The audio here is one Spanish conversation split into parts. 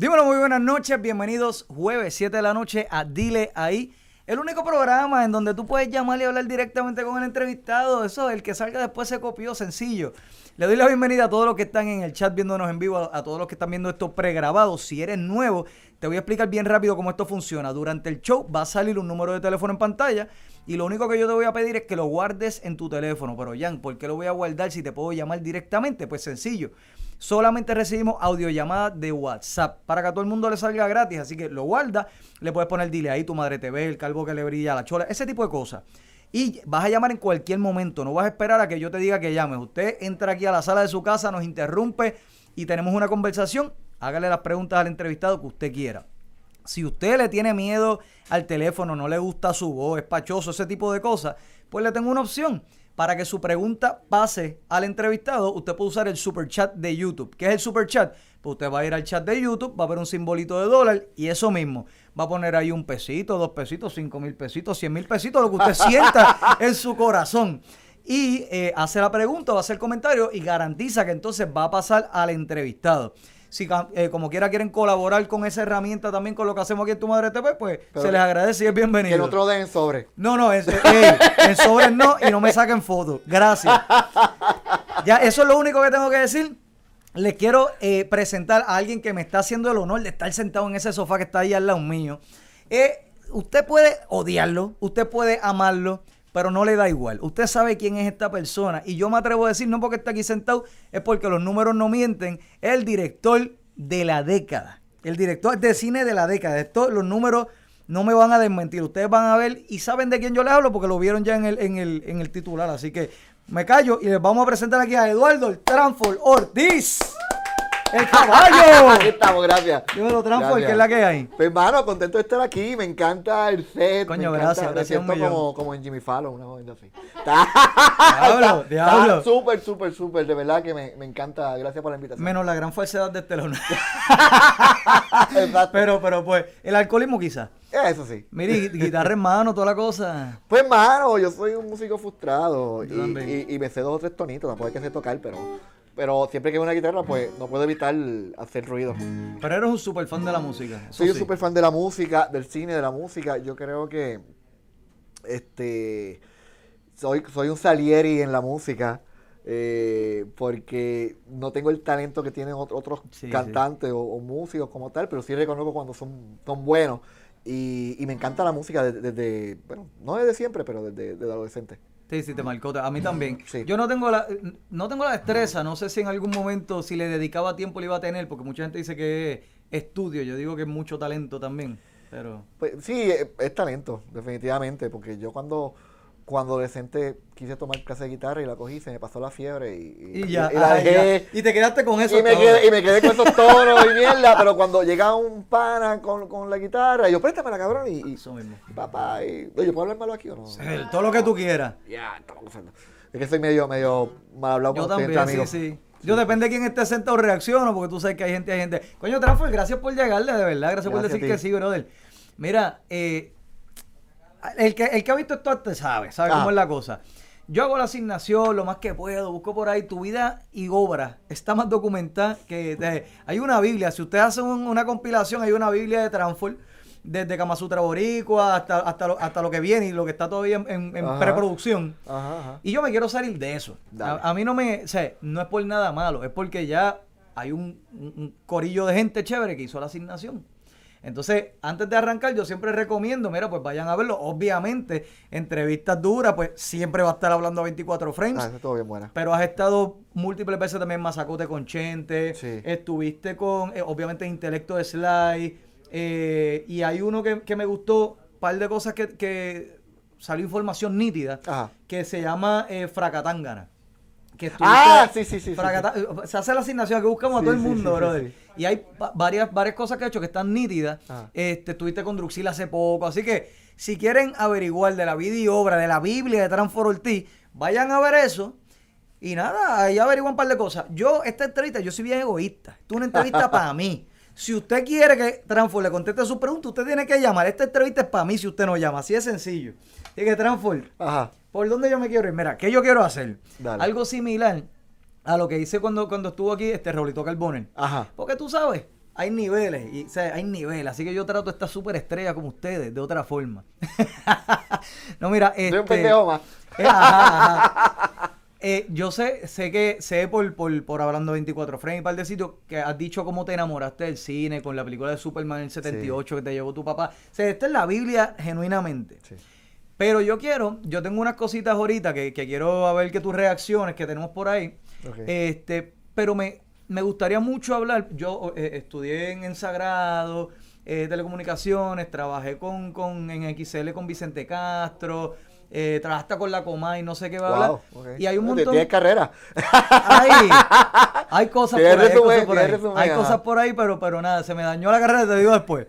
Dímelo, muy buenas noches, bienvenidos jueves 7 de la noche a Dile Ahí. El único programa en donde tú puedes llamar y hablar directamente con el entrevistado. Eso, el que salga después se copió, sencillo. Le doy la bienvenida a todos los que están en el chat viéndonos en vivo, a, todos los que están viendo esto pregrabado. Si eres nuevo, te voy a explicar bien rápido cómo esto funciona. Durante el show va a salir un número de teléfono en pantalla y lo único que yo te voy a pedir es que lo guardes en tu teléfono. Pero Jan, ¿por qué lo voy a guardar si te puedo llamar directamente? Pues sencillo. Solamente recibimos audiollamadas de WhatsApp para que a todo el mundo le salga gratis. Así que lo guarda, le puedes poner dile ahí tu madre te ve, el calvo que le brilla, la chola, ese tipo de cosas. Y vas a llamar en cualquier momento, no vas a esperar a que yo te diga que llames. Usted entra aquí a la sala de su casa, nos interrumpe y tenemos una conversación. Hágale las preguntas al entrevistado que usted quiera. Si usted le tiene miedo al teléfono, no le gusta su voz, es pachoso, ese tipo de cosas, pues le tengo una opción. Para que su pregunta pase al entrevistado, usted puede usar el super chat de YouTube. ¿Qué es el super chat? Pues usted va a ir al chat de YouTube, va a ver un simbolito de dólar y eso mismo. Va a poner ahí un pesito, dos pesitos, cinco mil pesitos, cien mil pesitos, lo que usted sienta en su corazón. Y eh, hace la pregunta, va a hacer el comentario y garantiza que entonces va a pasar al entrevistado si eh, como quiera quieren colaborar con esa herramienta también con lo que hacemos aquí en Tu Madre TV, pues se les agradece y es bienvenido. Que te lo den en sobre. No, no, en sobre no y no me saquen fotos. Gracias. Ya, eso es lo único que tengo que decir. Les quiero eh, presentar a alguien que me está haciendo el honor de estar sentado en ese sofá que está ahí al lado mío. Eh, usted puede odiarlo, usted puede amarlo, pero no le da igual. Usted sabe quién es esta persona. Y yo me atrevo a decir, no porque está aquí sentado, es porque los números no mienten. El director de la década. El director de cine de la década. Esto, los números no me van a desmentir. Ustedes van a ver y saben de quién yo les hablo porque lo vieron ya en el, en el, en el titular. Así que me callo y les vamos a presentar aquí a Eduardo el Tranford Ortiz. ¡El caballo! Aquí estamos, gracias. Dímelo, Transfor, ¿qué es la que hay? Pues, hermano, contento de estar aquí. Me encanta el set. Coño, me gracias, encanta, gracias Me un siento como, como en Jimmy Fallon, una cosa así. Diablo, diablo. Súper, súper, súper. De verdad que me, me encanta. Gracias por la invitación. Menos la gran falsedad de telón. Exacto. pero, pero, pues, el alcoholismo quizás. Eso sí. Mire, guitarra en mano, toda la cosa. Pues, mano, yo soy un músico frustrado. Y, también. y, y me sé dos o tres tonitos. Tampoco hay que sé tocar, pero. Pero siempre que hay una guitarra, pues no puedo evitar hacer ruido. Pero eres un super fan de la música. Soy un sí. súper fan de la música, del cine, de la música. Yo creo que este soy, soy un Salieri en la música. eh, porque no tengo el talento que tienen ot- otros Sí, sí. cantantes o, o músicos como tal, pero sí reconozco cuando son, son buenos. Y, y me encanta la música desde, desde- bueno, no desde siempre, pero desde, desde adolescente. Sí, sí, te marcó. A mí también. Sí. Yo no tengo la no tengo la destreza. No sé si en algún momento, si le dedicaba tiempo, le iba a tener. Porque mucha gente dice que es estudio. Yo digo que es mucho talento también. Pero. Pues sí, es, es talento, definitivamente, porque yo cuando, cuando adolescente quise tomar clase de guitarra y la cogí, se me pasó la fiebre y, Y ya. y la ay, ya. dejé. Y te quedaste con eso. Y me, quedé, y me quedé con esos tonos y mierda, pero cuando llega un pana con, con la guitarra, yo préstamela, cabrón, y, y, Eso mismo. papá, y, oye, ¿puedo hablar malo aquí o no? Todo lo que tú quieras. Ya. Es que soy medio, medio mal hablado Yo con también, sí, amigos. sí. Yo depende de quién esté sentado reacciono, porque tú sabes que hay gente, hay gente. Coño, Transfer, gracias por llegarle, de verdad. Gracias, por Gracias decir a que sí, brother. Mira, eh, el, que, el que ha visto esto antes sabe, sabe cómo es la cosa. Yo hago la asignación lo más que puedo, busco por ahí tu vida y obra. Está más documentada que de- hay una Biblia. Si usted hace un- una compilación, hay una Biblia de Transfor, desde Kamasutra Boricua hasta, hasta, lo, hasta lo que viene y lo que está todavía en, en- en Ajá. preproducción. Ajá, ajá. Y yo me quiero salir de eso. A, a mí no me, o sea, no es por nada malo, es porque ya hay un, un- un corillo de gente chévere que hizo la asignación. Entonces, antes de arrancar, yo siempre recomiendo, mira, pues vayan a verlo. Obviamente, entrevistas duras, pues siempre va a estar hablando a 24 frames. Ah, eso estuvo bien buena. Pero has estado múltiples veces también en Mazacote con Chente. Sí. Estuviste con, eh, obviamente, Intelecto de Sly. eh, y hay uno que, que me gustó, un par de cosas que, que salió información nítida, Ajá. que se llama eh. Que estuviste- Ah, sí, sí, sí, sí, eh, Se hace la asignación que buscamos a todo el mundo, sí, sí, brother. Y hay va- varias, varias cosas que he hecho que están nítidas. Ajá. Este, estuviste con Druxil hace poco. Así que si quieren averiguar de la vida y obra, de la Biblia de Transfor Ortiz, vayan a ver eso. Y nada, ahí averiguan un par de cosas. Yo, esta entrevista, yo soy bien egoísta. Esto es una entrevista para mí. Si usted quiere que Transfor le conteste su pregunta, usted tiene que llamar. Esta entrevista es para mí si usted no llama. Así de sencillo. Así que Transfor, Ajá. ¿por dónde yo me quiero ir? Mira, ¿qué yo quiero hacer? Dale. Algo similar a lo que hice cuando, cuando estuvo aquí este Raulito Carboner. Ajá. Porque tú sabes, hay niveles, y, o sea, hay niveles, así que yo trato esta súper estrella como ustedes, de otra forma. no, mira, este... Soy un pendejo más. Eh, ajá, ajá. Eh, yo sé, sé que, sé por, por, por hablando 24 frames y par de sitios, que has dicho cómo te enamoraste del cine con la película de Superman en el 78 que te llevó tu papá. O sea, esta es la Biblia genuinamente. Sí. Pero yo quiero, yo tengo unas cositas ahorita que, que quiero a ver que tus reacciones que tenemos por ahí. Este, pero me, me gustaría mucho hablar. Yo eh, estudié en, en Sagrado, eh, telecomunicaciones, trabajé con, con en XL con Vicente Castro, eh, trabajaste con la Coma y no sé qué va a hablar. Y hay un montón. Tienes carrera. Hay, hay cosas por ahí. Hay cosas por ahí, resumen, Hay cosas por ahí, pero, pero nada, se me dañó la carrera, te digo después.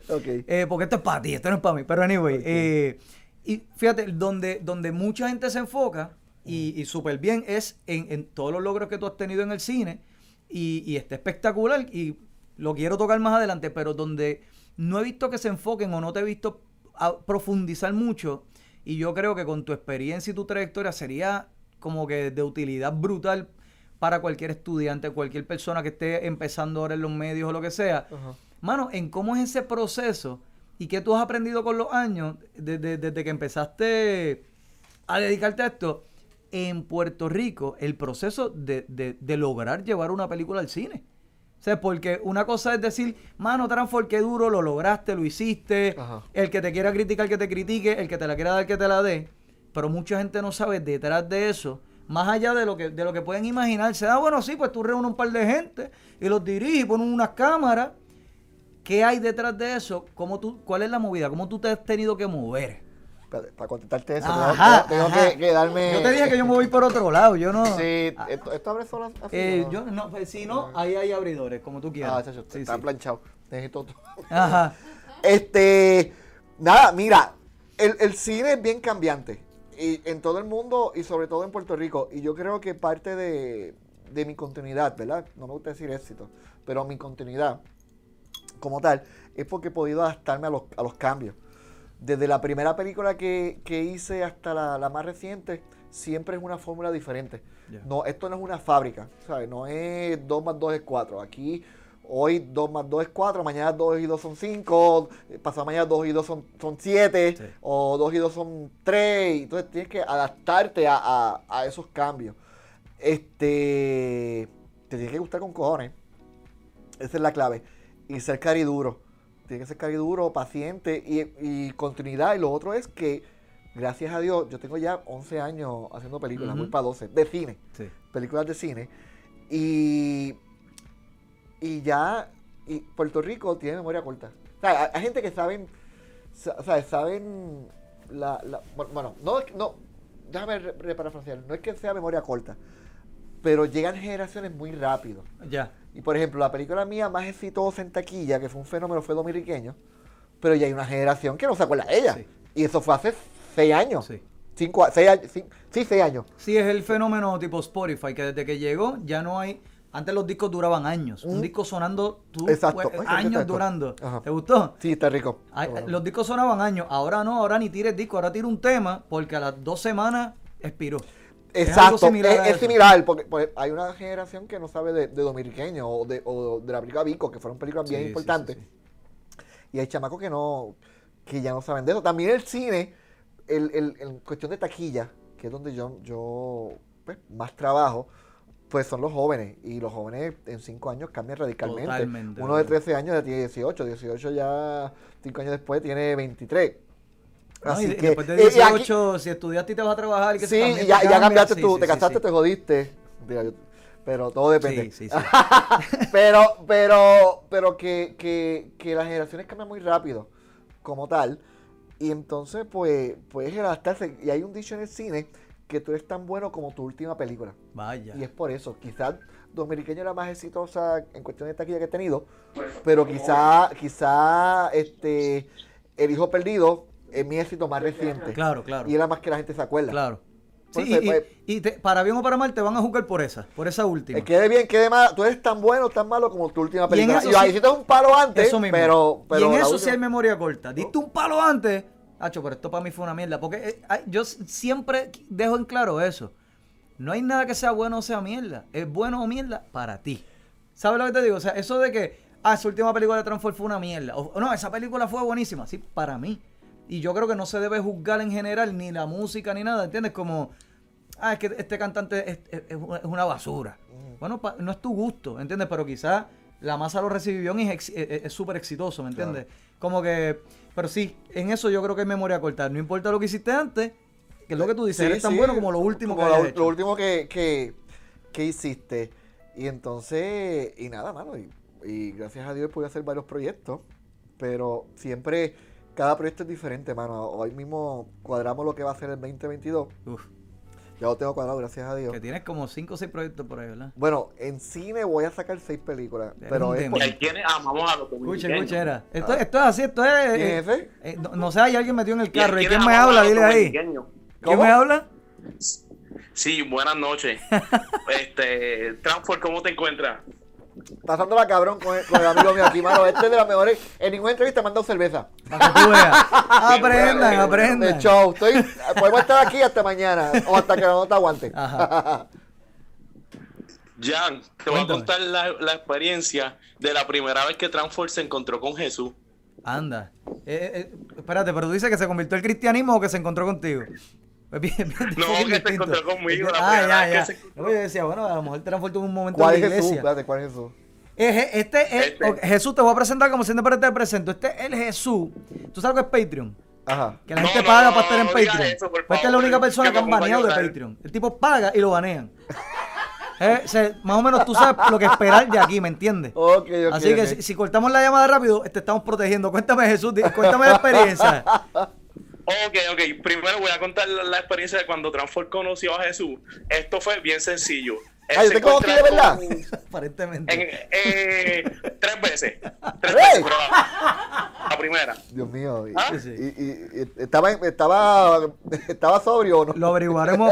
Eh, porque esto es para ti, esto no es para mí. Pero anyway, eh, y fíjate, donde, donde mucha gente se enfoca, y, y súper bien, es en, en todos los logros que tú has tenido en el cine, y, y está espectacular, y lo quiero tocar más adelante, pero donde no he visto que se enfoquen o no te he visto a profundizar mucho, y yo creo que con tu experiencia y tu trayectoria sería como que de utilidad brutal para cualquier estudiante, cualquier persona que esté empezando ahora en los medios o lo que sea. Ajá. Mano, en cómo es ese proceso y qué tú has aprendido con los años desde, desde que empezaste a dedicarte a esto en Puerto Rico, el proceso de, de- de lograr llevar una película al cine. O sea, porque una cosa es decir, mano, Transfor, qué duro, lo lograste, lo hiciste, Ajá. el que te quiera criticar, que te critique, el que te la quiera dar, que te la dé. Pero mucha gente no sabe detrás de eso, más allá de lo que, de lo que pueden imaginarse. Ah, bueno, sí, pues tú reúnes un par de gente y los diriges y pones unas cámaras. ¿Qué hay detrás de eso? ¿Cómo tú, ¿Cuál es la movida? ¿Cómo tú te has tenido que mover? Espérate, para contestarte eso, Ajá, tengo, tengo ajá. que, que darme. Yo te dije que yo me voy por otro lado, yo no... Sí, Ah, esto, esto abre solo así. eh, ¿no? yo no, pues, si no, ahí hay abridores, como tú quieras. Ah, chacho, Sí, está sí. planchado. Necesito otro. Ajá. Este, nada, mira, el, el cine es bien cambiante. Y en todo el mundo y sobre todo en Puerto Rico. Y yo creo que parte de, de mi continuidad, ¿verdad? No me gusta decir éxito, pero mi continuidad como tal es porque he podido adaptarme a los, a los cambios. Desde la primera película que, que hice hasta la, la más reciente, siempre es una fórmula diferente. Ya. No, esto no es una fábrica, ¿sabes? No es 2 más 2 es 4. Aquí hoy 2 más 2 es 4, mañana 2 y 2 son 5, pasado mañana 2 y 2 son, son 7, Sí. o 2 y 2 son 3. Entonces tienes que adaptarte a, a- a esos cambios. Este, te tiene que gustar con cojones. Esa es la clave. Y ser cariduro. Tiene que ser cariduro, paciente y, y continuidad. Y lo otro es que, gracias a Dios, yo tengo ya 11 años haciendo películas, muy para 12, de cine Sí. películas de cine. Y, y ya y Puerto Rico tiene memoria corta. O sea, hay, hay gente que saben, sa- o sea, saben la, la- bueno, no, no, déjame re- reparafrasear, no es que sea memoria corta, pero llegan generaciones muy rápido. Ya. Y por ejemplo, la película mía más exitosa en taquilla, que fue un fenómeno, fue dominiqueño, pero ya hay una generación que no se acuerda de ella. Sí. Y eso fue hace seis años. Sí. Cinco, seis años, cin- sí, seis años. Sí, es el fenómeno tipo Spotify, que desde que llegó ya no hay... Antes los discos duraban años. Un Mm. disco sonando tú, Exacto. pues, Ay, ¿qué años durando. Ajá. ¿Te gustó? Sí, está rico. Ay, Está bueno. Los discos sonaban años. Ahora no, ahora ni tires disco, ahora tira un tema porque a las dos semanas expiró. Exacto, es, similar es porque, porque hay una generación que no sabe de, de dominiqueño o de, o de la película Vico, que fueron películas bien Sí, importantes. sí, Y hay chamacos que no, que ya no saben de eso. También el cine, el, el- en cuestión de taquilla, que es donde yo, yo pues, más trabajo, pues son los jóvenes. Y los jóvenes en cinco años cambian radicalmente. Totalmente, Uno de ¿verdad? 13 años ya tiene 18, 18 ya cinco años después tiene 23. No, Así y que, después de eh, y aquí- 18, si estudiaste y te vas a trabajar, que Sí, y ya, te ya cambia. cambiaste Sí, tú, sí, te casaste, te jodiste. Pero todo depende. Pero, pero, pero que, que, que las generaciones cambian muy rápido, como tal. Y entonces, pues, puedes adaptarse. Y hay un dicho en el cine que tú eres tan bueno como tu última película. Vaya. Y es por eso. Quizás Dominiqueño era más exitosa en cuestión de taquilla que he tenido. Pero quizá, quizá, este, El Hijo Perdido es mi éxito más reciente. Claro, claro. Y era más que la gente se acuerda. Claro. Sí, y, pues- y- y te- para bien o para mal te van a jugar por esa, por esa última. Que quede bien, quede mal. Tú eres tan bueno, tan malo como tu última Y película. eso Y, ahí sí- hiciste un palo antes, Eso mismo. pero, pero y en eso sí última- hay memoria corta. Diste un palo antes. Hacho, pero esto para mí fue una mierda. Porque eh, yo siempre dejo en claro eso. No hay nada que sea bueno o sea mierda. Es bueno o mierda para ti. ¿Sabes lo que te digo? O sea, eso de que ah, esa última película de Transform fue una mierda. O no, esa película fue buenísima. Sí, para mí. Y yo creo que no se debe juzgar en general ni la música ni nada, ¿entiendes? Como, ah, es que este cantante es, es- es una- basura. Bueno, pa- no es tu gusto, ¿entiendes? Pero quizás la masa lo recibió y es es es súper exitoso, ¿me entiendes? Como que, pero sí, en eso yo creo que hay memoria corta. No importa lo que hiciste antes, que es lo que tú dices, Sí, eres tan sí, bueno como lo último como que lo, hayas hecho. lo último que, que, que hiciste. Y entonces, y nada, mano. Y, y gracias a Dios pude hacer varios proyectos. Pero siempre, cada proyecto es diferente, mano. Hoy mismo cuadramos lo que va a ser el 2022. Uf, Ya lo tengo cuadrado, gracias a Dios. que tienes como 5 o 6 proyectos por ahí, ¿verdad? Bueno, en cine voy a sacar seis películas. Eres Pero es por- demonio. Hay quienes amamos a los Escucha, escucha, era. Esto, esto es así, esto es... ¿Quién eh, es ese? eh, no, no sé, hay alguien metió en el carro. ¿Y quién me habla? Dile ahí. ¿Quién me habla? Sí, buenas noches. este, Transfor, ¿cómo te encuentras? Pasándola cabrón con el, con el amigo mío aquí, mano. Este es de las mejores. En ninguna entrevista me han dado cerveza. Para que tú veas. aprendan, aprendan. De show. Estoy, podemos estar aquí hasta mañana. O hasta que la nota aguante. Ajá. Jan, te voy a contar la, la experiencia de la primera vez que Transfor se encontró con Jesús. Anda. Eh, eh, espérate, pero tú dices que se convirtió al cristianismo o que se encontró contigo. Es bien, bien No, que se distinto. encontró conmigo la Ah, ya, ya. que se. No, Yo decía, bueno, a lo mejor Transform tuvo un momento ¿Cuál en es la Jesús? iglesia. Espérate, ¿cuál es Jesús? Es- este es, Este. Jesús, te voy a presentar como siempre te presento. Este es el Jesús. ¿Tú sabes lo que es Patreon? Ajá. Que la No, gente no, paga no, para estar en Patreon. eso, por Pues esta es la favor, única persona que que han baneado de. Patreon. El tipo paga y lo banean. Eh, se- más o menos tú sabes lo que esperar de aquí, ¿me entiendes? Ok, ok. Así que si, si cortamos la llamada rápido, te estamos protegiendo. Cuéntame, Jesús, cuéntame la experiencia. Ok, ok. Primero voy a contar la, la experiencia de cuando Transfor conoció a Jesús. Esto fue bien sencillo. Él se te conocí de verdad. con- Aparentemente. en- eh, tres veces. Tres veces, pero la, la primera. Dios mío. Y, ¿Ah? Y- y- y- estaba, estaba, estaba sobrio o no? Lo averiguaremos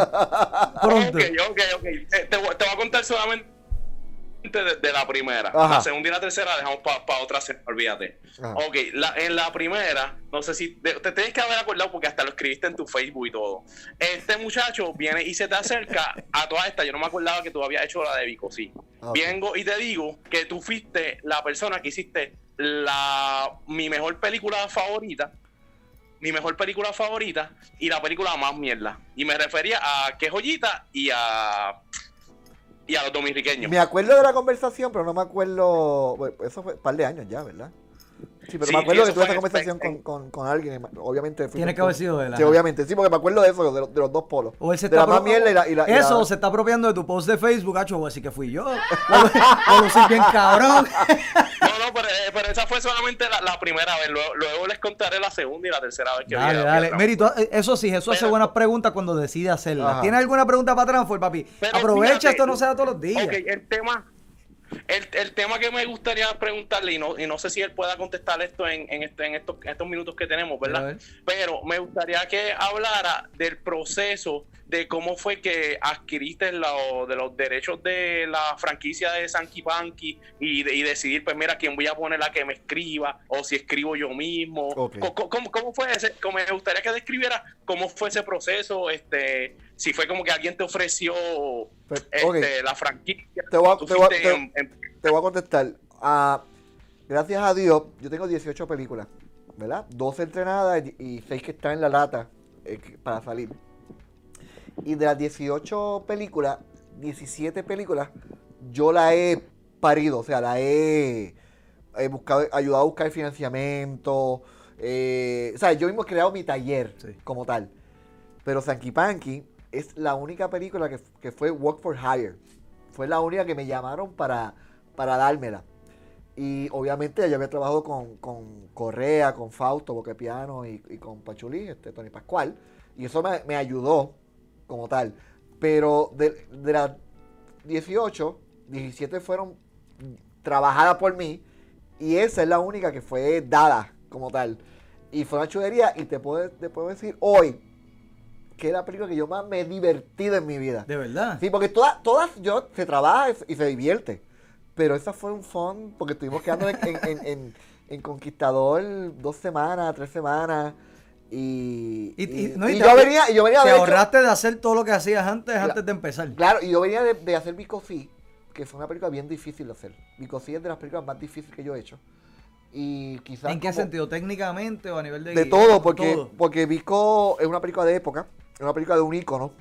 pronto. Ok, ok, ok. Eh, Te, voy- te voy a contar solamente de, de la primera. Ajá. La segunda y la tercera dejamos para otra semana, olvídate. Ajá. Ok, la- en la primera, no sé si te, te tienes que haber acordado porque hasta lo escribiste en tu Facebook y todo. Este muchacho viene y se te acerca a toda esta. Yo no me acordaba que tú habías hecho la de Vico, sí. Ah. Vengo y te digo que tú fuiste la persona que hiciste la mi mejor película favorita. Mi mejor película favorita y la película más mierda. Y me refería a Que Joyita y a y a los dominicanos. Me acuerdo de la conversación, pero no me acuerdo. bueno, eso fue un par de años ya, ¿verdad? Sí, pero Sí, me acuerdo sí, que tuve en- conversación en- con, con, con alguien. Obviamente. fui Tiene que haber sido él, Sí, ajá. obviamente. Sí, porque me acuerdo de eso, de, los- de los dos polos. O él se de está la más mierda y la. Y la y Eso la- se está apropiando de tu post de Facebook, gacho, así que fui yo. Lo lucí bien cabrón. No, no, pero, eh, pero esa fue solamente la, la primera vez. Luego, luego les contaré la segunda y la tercera vez que Dale, vi dale. eh, eso sí, Jesús hace buenas preguntas cuando decide hacerlas. Ajá. ¿Tienes alguna pregunta para Transfer, papi? Pero Aprovecha, fíjate, esto no se da todos los días. Ok, el tema, el, el tema que me gustaría preguntarle, y no, y no sé si él pueda contestar esto en, en, este, en estos, estos minutos que tenemos, ¿verdad? ver. Pero me gustaría que hablara del proceso de cómo fue que adquiriste lo- de los derechos de la franquicia de Sanky Panky y, de- y decidir, pues mira, quién voy a poner la que me escriba o si escribo yo mismo. ¿Cómo, cómo fue ese? Como me gustaría que describiera cómo fue ese proceso, este, si fue como que alguien te ofreció Pues, este, la franquicia. Te voy a- te voy a- te- en- en- Te voy a contestar. Ah, gracias a Dios, yo tengo 18 películas, ¿verdad? 12 entrenadas y, y 6 que están en la lata eh, para salir. Y de las 18 películas, 17 películas, yo la he parido, o sea, la he, he buscado, ayudado a buscar financiamiento. eh, o sea, yo mismo he creado mi taller Sí. como tal. Pero Sanky Panky es la única película que, que fue Work for Hire. Fue la única que me llamaron para, para dármela. Y obviamente yo había trabajado con, con Correa, con Fausto, Boquepiano y, y con Pachulí, este, Tony Pascual. Y eso me, me ayudó como tal. Pero de, de las 18, 17 fueron trabajadas por mí. Y esa es la única que fue dada como tal. Y fue una chulería. Y te puedo, te puedo decir hoy que es la película que yo más me he divertido en mi vida. De verdad. Sí, porque todas, todas yo, se trabaja y se divierte. Pero esa fue un fun porque estuvimos quedando en, en- en- en Conquistador dos semanas, tres semanas. Y, Y- y- no, yo venía, y yo venía Te de hecho- ahorraste de hacer todo lo que hacías antes, antes de empezar. Claro, y yo venía de, de hacer Vico Sí, que fue una película bien difícil de hacer. Vico sí es de las películas más difíciles que yo he hecho. Y quizás ¿En qué como- sentido? ¿Técnicamente o a nivel de De guion? todo, porque, Todo. porque Vico es una película de época, es una película de un ícono.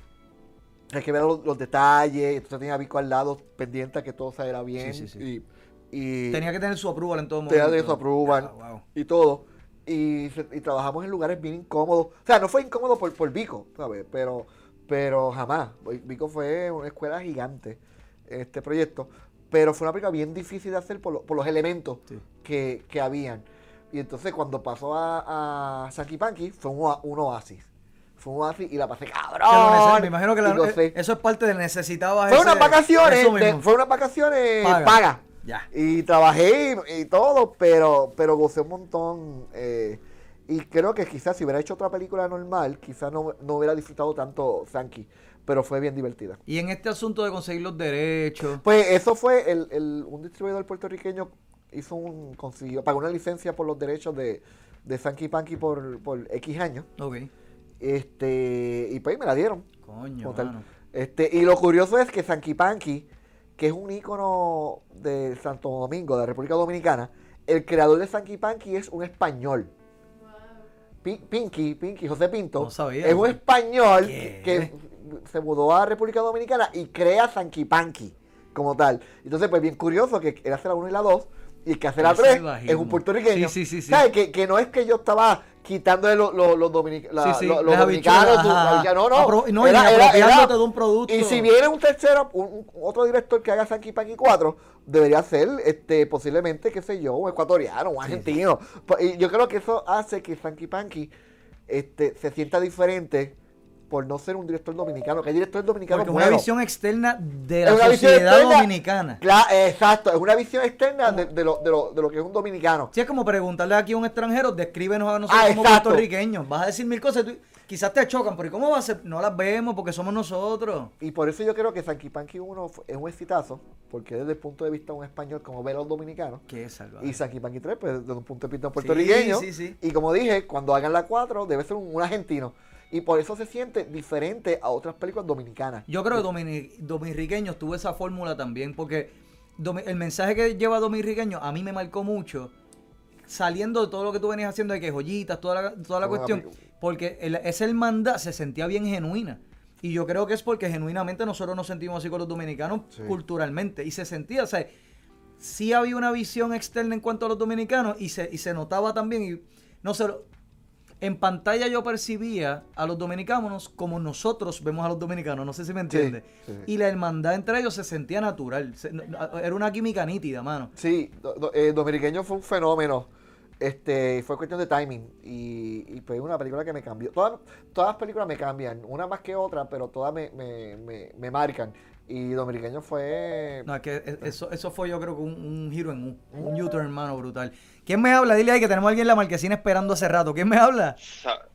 Hay que ver los, los detalles, entonces tenía a Vico al lado pendiente a que todo saliera bien. Sí, sí, sí. Y, Tenía que tener su approval en todo momento. tenía de su approval Ah, wow. y todo. Y, y trabajamos en lugares bien incómodos. O sea, no fue incómodo por, por Vico, ¿sabes? Pero, pero jamás. Vico fue una escuela gigante este proyecto. Pero fue una película bien difícil de hacer por, lo- por los elementos Sí. que, que habían. Y entonces cuando pasó a, a Panky fue un, oa- un oasis. Fue un oasis y la pasé cabrón. me imagino que la- eso es parte de necesitabas Fue ese- unas vacaciones, de- fue unas vacaciones Paga. pagas. Ya. Y trabajé y, y todo, pero, pero gocé un montón. eh, y creo que quizás si hubiera hecho otra película normal, quizás no, no hubiera disfrutado tanto Sankey. Pero fue bien divertida. Y en este asunto de conseguir los derechos. Pues eso fue, el, el- un distribuidor puertorriqueño hizo un, consiguió, pagó una licencia por los derechos de, de Sankey Panky por, por X años. Ok. Este, y pues me la dieron. Coño, mano. Este, y lo curioso es que Sanky Panky, que es un ícono de Santo Domingo, de la República Dominicana, el creador de Sanky Panky es un español. Pi- Pinky, Pinky, José Pinto, No sabía. es un español ¿Qué? que se mudó a República Dominicana y crea Sanky Panky como tal. Entonces, pues bien curioso que él hace la 1 y la 2 y el que hace la El 3 es un puertorriqueño. Sí, sí, sí, sí. ¿Sabes? Que, que no es que yo estaba quitándole los, los, los dominic- Sí, dominicanos. no, no. Apro- no, y Era- era- era- de un producto. Y si viene un tercero, un, un- otro director que haga Sanky Panky 4, debería ser este, posiblemente, qué sé yo, un ecuatoriano, un argentino. Po- Y yo creo que eso hace que Sanky Panky este, se sienta diferente por no ser un director dominicano, que hay directores dominicanos Porque es una visión externa de la sociedad externa. dominicana. Cla- exacto, es una visión externa de, de lo, de, lo, de lo que es un dominicano. Si es como preguntarle aquí a un extranjero, descríbenos a nosotros Ah, como exacto. puertorriqueños. Vas a decir mil cosas, tú- quizás te chocan, pero ¿y cómo va a ser? No las vemos porque somos nosotros. Y por eso yo creo que Sanky Panky 1 fue- es un exitazo, porque desde el punto de vista de un español como ve a los dominicanos. Qué salvaje. Y Sanky Panky 3, pues desde un punto de vista puertorriqueño. sí, sí. Y como dije, cuando hagan la 4, debe ser un, un argentino. Y por eso se siente diferente a otras películas dominicanas. Yo creo que domini- dominicanos tuvo esa fórmula también, porque el mensaje que lleva dominicaño a mí me marcó mucho, saliendo de todo lo que tú venías haciendo, de que joyitas, toda la, toda la cuestión, película. porque el- esa hermandad se sentía bien genuina. Y yo creo que es porque genuinamente nosotros nos sentimos así con los dominicanos Sí. culturalmente. Y se sentía, o sea, sí había una visión externa en cuanto a los dominicanos y se, y se notaba también, y no sé, en pantalla yo percibía a los dominicanos como nosotros vemos a los dominicanos, no sé si me sí, sí. Y la hermandad entre ellos se sentía natural, se- era una química nítida, mano. Sí, do- do- eh, Dominiqueño fue un fenómeno. Este, fue cuestión de timing. Y, y fue una película que me cambió. Todas, todas las películas me cambian, una más que otra, pero todas me, me, me, me marcan. Y Dominiqueño fue. No, es que e- eso, eso fue yo creo que un, un giro en U, un U-turn, hermano, brutal. ¿Quién me habla? Dile ahí que tenemos a alguien en la marquesina esperando hace rato. ¿Quién me habla? Sa-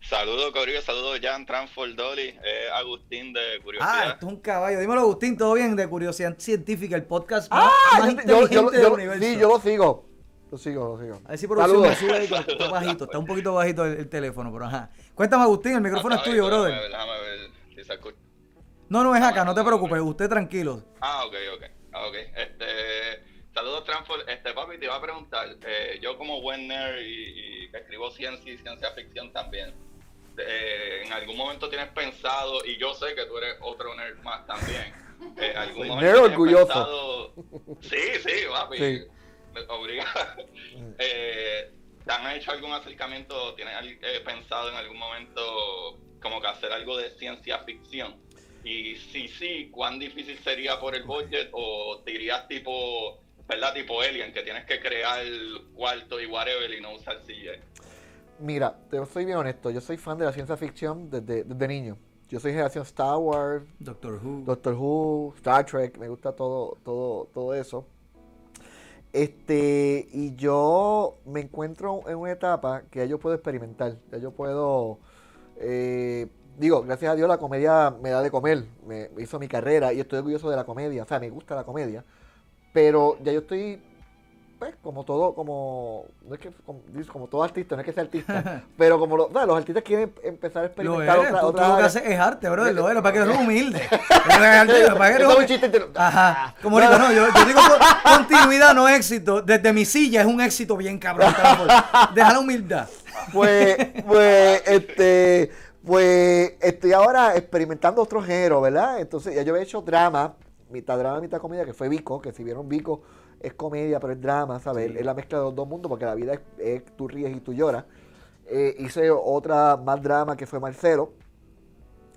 saludos, Corillo, saludos, Jan, Transfor, Dolly, eh, Agustín de Ah, Curiosidad. esto es un caballo. Dímelo, Agustín, todo bien de Curiosidad Científica, el podcast ¡Ah! más, más yo- yo- yo- inteligente yo- del universo. sí, yo lo sigo. Lo sigo, lo sigo. A ver si producción me Saludos. sube está bajito, está un poquito bajito el, el teléfono, pero ajá. Cuéntame, Agustín, el micrófono es Ah, tuyo, déjame brother. ver, Déjame ver si se escucha. No, no es acá, no te preocupes, usted tranquilo. Ah, ok, ok. Ah, ok. Este, saludos, Transfor. Este, papi, te iba a preguntar. eh, yo, como buen nerd y, y que escribo ciencia y ciencia ficción también, eh, en algún momento tienes pensado, y yo sé que tú eres otro nerd más también. eh, algún momento nerd tienes orgulloso. pensado- Sí, sí, papi. Sí. Me obliga. Eh, ¿Te han hecho algún acercamiento? ¿Tienes eh, pensado en algún momento como que hacer algo de ciencia ficción? Y si sí, ¿cuán difícil sería por el budget? ¿O te irías tipo, verdad, tipo Alien, que tienes que crear cuarto y whatever y no usar CGI? Mira, te soy bien honesto. Yo soy fan de la ciencia ficción desde, desde niño. Yo soy generación Star Wars, Doctor Who. Doctor Who, Star Trek, me gusta todo, todo, todo eso. Este, y yo me encuentro en una etapa que ya yo puedo experimentar, ya yo puedo, eh, digo, gracias a Dios la comedia me da de comer, me, hizo mi carrera y estoy orgulloso de la comedia, o sea, me gusta la comedia, pero ya yo estoy pues, como todo, como, no es que, como, como todo artista, no es que sea artista, pero como lo- ¿sabes? los artistas quieren empezar a Lo experimentar eres, otra, tú, lo que haces es arte, bro. Lo eres, para que eres humilde. Lo que lo eres es un chiste Ajá. Como digo, no, yo, yo digo co- continuidad, no éxito. Desde mi silla es un éxito bien cabrón. Deja la humildad. Pues, pues, este, pues, estoy ahora experimentando otro género, ¿verdad? Entonces, ya yo he hecho drama, mitad drama, mitad comedia, que fue Vico, que si vieron Vico, es comedia, pero es drama, ¿sabes? Sí. Es la mezcla de los dos mundos, porque la vida es, es tú ríes y tú lloras. Eh, hice otra más drama que fue Marcelo,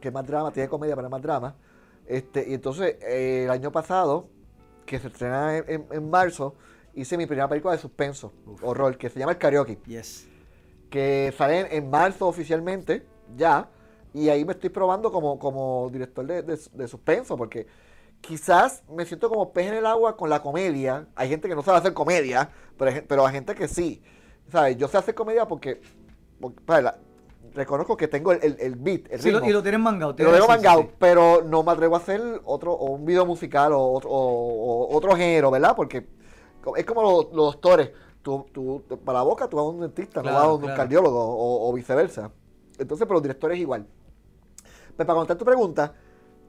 que es más drama, tiene comedia, pero es más drama. Este, y entonces, eh, el año pasado, que se estrena en, en- en marzo, hice mi primera película de suspenso, horror, que se llama El Karaoke Yes. que salen en marzo oficialmente, ya, y ahí me estoy probando como, como director de, de- de suspenso, porque quizás me siento como pez en el agua con la comedia. Hay gente que no sabe hacer comedia, pero hay, pero hay gente que sí. ¿Sabes? Yo sé hacer comedia porque, porque, reconozco que tengo el, el- el beat, el Sí, lo- ritmo. y lo tienes mangado. Lo tengo sí, mangado, sí. pero no me atrevo a hacer otro, o un video musical o otro, o- o otro género, ¿verdad? Porque es como los, los doctores. Tú, tú, para la boca tú vas a un dentista, Claro, no vas a un claro. cardiólogo o, o viceversa. Entonces, pero los directores igual. Pero para contestar tu pregunta,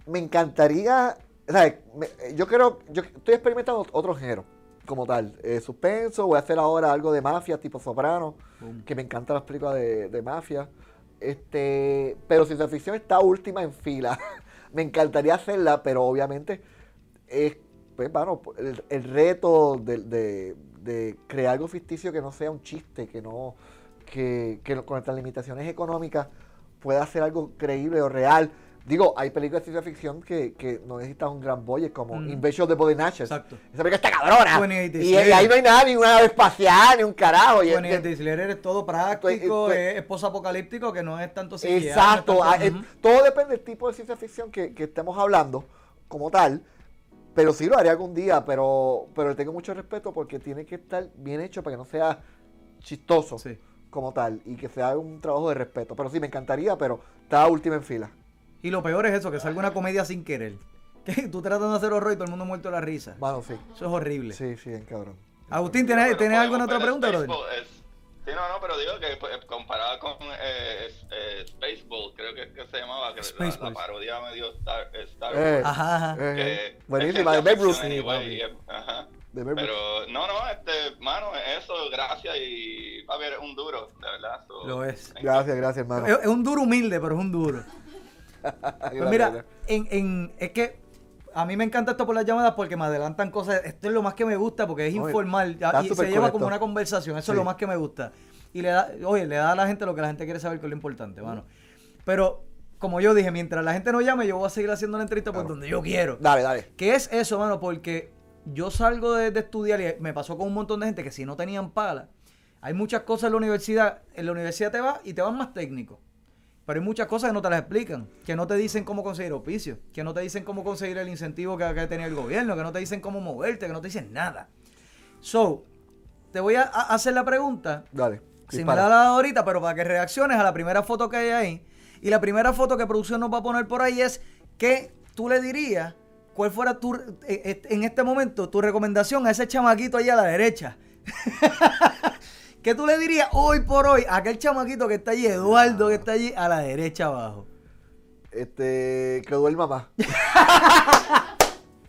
me encantaría, ¿sabes? Me- yo creo, yo estoy experimentando otro género como tal. Eh, suspenso, voy a hacer ahora algo de mafia tipo soprano, que me encantan las películas de, de mafia. Este, pero ciencia ficción está última en fila. me encantaría hacerla, pero obviamente es, pues, bueno, el, el reto de, de- de crear algo ficticio que no sea un chiste, que no, que, que con nuestras limitaciones económicas pueda ser algo creíble o real. Digo, hay películas de ciencia ficción que, que no necesitan un gran budget, como Mm. Invasion the Body Snatchers. Exacto. Esa película está cabrona. 28 Y, y ahí no hay nada, ni una nave espacial, ni un carajo. es- Bueno, y el es todo práctico, es, es post-apocalíptico, que no es tanto CGI, Exacto, no ah, es tanto- es- todo depende del tipo de ciencia ficción que, que estemos hablando como tal, pero sí lo haré algún día, pero, pero le tengo mucho respeto porque tiene que estar bien hecho para que no sea chistoso Sí. Como tal y que sea un trabajo de respeto. Pero sí, me encantaría, pero está última en fila. Y lo peor es eso, que salga una comedia sin querer. Que tú tratando de hacer horror y todo el mundo muerto de la risa. Bueno, sí, Eso es horrible. sí, sí, bien cabrón. Agustín, Bueno, ¿tienes, ¿tienes podemos alguna otra pregunta, brother? Sí, no, no, pero digo que pues, comparada con eh, eh, Spaceball, creo que se llamaba, que la, Spaceball. la parodia medio Star, Star Eh, Wars. Ajá, ajá. eh, que buenísima, de Babe Ruth. Pero no, no, este, mano, eso, gracias y va a haber un duro, de verdad. so, Lo es. Gracias, gracias, hermano. Es, es un duro humilde, pero es un duro. Pues mira, en, en, es que a mí me encanta esto por las llamadas porque me adelantan cosas. Esto es lo más que me gusta porque es Oye, informal y se lleva correcto. como una conversación. Eso es lo más que me gusta. Y le da, oye, le da a la gente lo que la gente quiere saber, que es lo importante, mano. Pero, como yo dije, mientras la gente no llame, yo voy a seguir haciendo la entrevista por donde yo quiero. Dale, dale. ¿Qué es eso, mano? Porque yo salgo de, de estudiar y me pasó con un montón de gente que si no tenían pala, hay muchas cosas en la universidad, en la universidad te vas y te van más técnico. Pero hay muchas cosas que no te las explican, que no te dicen cómo conseguir auspicio, que no te dicen cómo conseguir el incentivo que, que tenía el gobierno, que no te dicen cómo moverte, que no te dicen nada. So, te voy a, a hacer la pregunta, Dale. si me la das ahorita, pero para que reacciones a la primera foto que hay ahí. Y la primera foto que producción nos va a poner por ahí es que tú le dirías cuál fuera tu, eh, eh, en este momento tu recomendación a ese chamaquito ahí a la derecha. ¿Qué tú le dirías hoy por hoy a aquel chamaquito que está allí, Eduardo, que está allí a la derecha abajo? Este, que duerma más.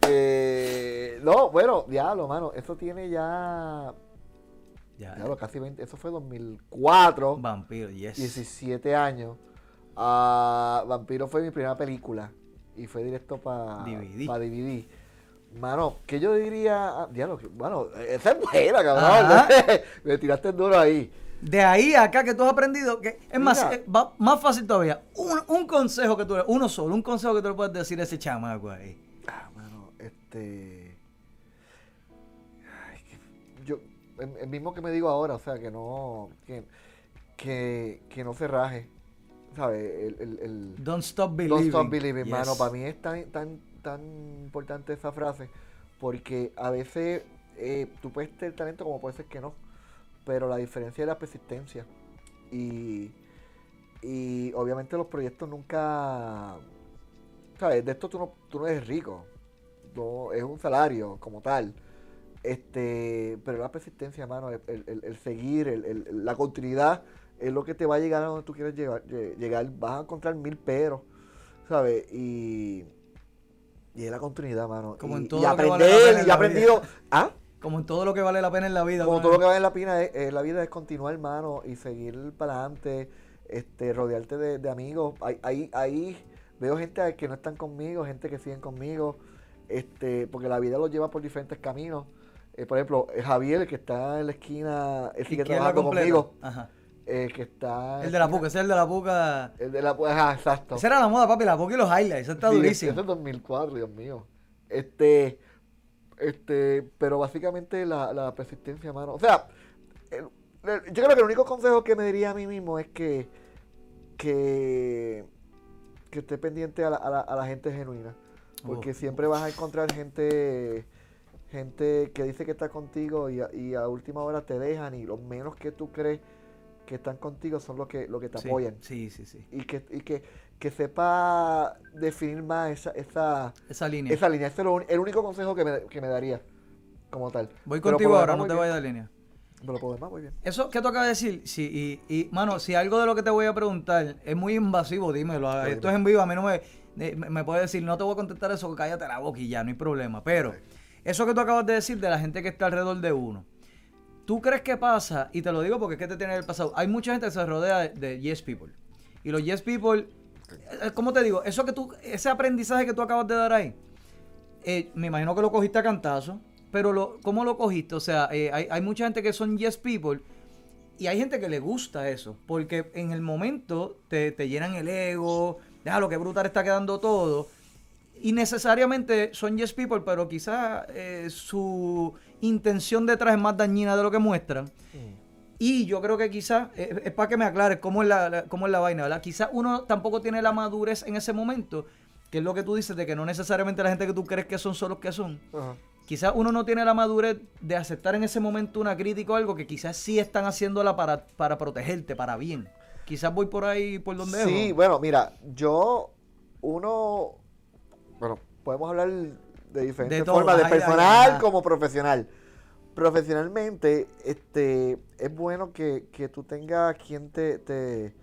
Eh, no, bueno, diablo, mano. Eso tiene ya. Ya, Diablo, casi 20. Eso fue 2004. vampiro, yes. 17 años. Ah, Vampiro fue mi primera película. Y fue directo para DVD. Para DVD. Mano, ¿qué yo diría? Ah, diablo, bueno, esa es buena, cabrón. Me tiraste duro ahí. De ahí a acá que tú has aprendido, que es más, Mira. eh, va- más fácil todavía. Un, un consejo que tú le, uno solo, un consejo que tú le puedes decir a ese chamaco ahí. Ah, mano, este. Ay, que yo, el, el mismo que me digo ahora, o sea, que no. Que, que, que no se raje. ¿Sabes? El, el, el- Don't stop believing. Don't stop believing, Yes. mano. Para mí es tan, tan, tan importante esa frase. Porque a veces eh, tú puedes tener talento como puede ser que no. Pero la diferencia es la persistencia. Y, y obviamente los proyectos nunca. ¿Sabes? De esto tú no, tú no eres rico. No, es un salario como tal. Este, pero la persistencia, hermano, el, el- el seguir, el- la continuidad es lo que te va a llegar a donde tú quieres llegar. lle- llegar. Vas a encontrar mil peros, ¿sabes? Y, y es la continuidad, mano. Como y, en todo y que vale aprender, en y aprendido. ¿Ah? Como en todo lo que vale la pena en la vida. Como todo lo que vale la pena es, eh, la vida es continuar, hermano, y seguir para adelante, este, rodearte de, de amigos. Ahí, ahí, ahí veo gente que no están conmigo, gente que siguen conmigo, este, porque la vida los lleva por diferentes caminos. Eh, por ejemplo, Javier, el que está en la esquina, Izquierda trabajando completa. conmigo. Ajá. Eh, que está... El de la puca, ese es el de la puca. El de la pues, ajá, exacto. Esa era la moda, papi, la puca y los highlights. Eso está Sí, durísimo. Ese es 2004, Dios mío. Este, este, pero básicamente la, la persistencia, mano. O sea, el- el- yo creo que el único consejo que me diría a mí mismo es que, que, que esté pendiente a la, a la- a la gente genuina. Porque Oh. siempre vas a encontrar gente, gente que dice que está contigo y a, y a última hora te dejan y los menos que tú crees que están contigo son los que, los que te Sí, apoyan Sí, sí, sí. y que, y que, que sepa definir más esa, esa, Esa línea. esa línea. Ese es lo el único consejo que me, que me daría como tal. Voy Pero contigo ahora, demás, no te vayas de línea. Pero por lo demás, muy bien. Eso que tú acabas de decir, sí, y, y, mano, si algo de lo que te voy a preguntar es muy invasivo, dímelo. Sí, Esto dime. es en vivo, a mí no me, eh, me, me puedes decir, no te voy a contestar eso, cállate la boca y ya, no hay problema. Pero, eso que tú acabas de decir de la gente que está alrededor de uno, ¿tú crees que pasa? Y te lo digo porque es que te tiene el pasado. Hay mucha gente que se rodea de, de yes people. Y los yes people, eh, ¿cómo te digo? Eso que tú, ese aprendizaje que tú acabas de dar ahí, eh, me imagino que lo cogiste a cantazo, pero lo, ¿cómo lo cogiste? O sea, eh, hay, hay mucha gente que son yes people y hay gente que le gusta eso, porque en el momento te, te llenan el ego, déjalo que brutal está quedando todo. Y necesariamente son yes people, pero quizás eh, su intención detrás es más dañina de lo que muestran. Y yo creo que quizás, eh, es para que me aclares cómo es la, la- cómo es la vaina, ¿verdad? Quizás uno tampoco tiene la madurez en ese momento, que es lo que tú dices, de que no necesariamente la gente que tú crees que son son los que son. Ajá. Quizás uno no tiene la madurez de aceptar en ese momento una crítica o algo que quizás sí están haciéndola para, para protegerte, para bien. Quizás voy por ahí, por donde Sí, bueno, mira, yo, uno, bueno, podemos hablar de diferentes De formas, de personal ay. como profesional. Profesionalmente, este, es bueno que, que tú tengas quien te, te,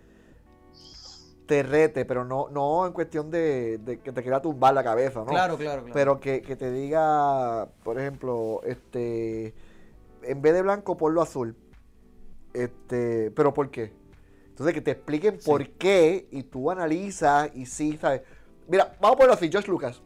te rete, pero no, no en cuestión de, de que te quiera tumbar la cabeza, ¿no? Claro, claro, claro. Pero que, que te diga, por ejemplo, este, en vez de blanco, ponlo azul. Este, pero ¿por qué? Entonces que te expliquen Sí. por qué y tú analizas y sí, ¿sabes? Mira, vamos a ponerlo así, George Lucas.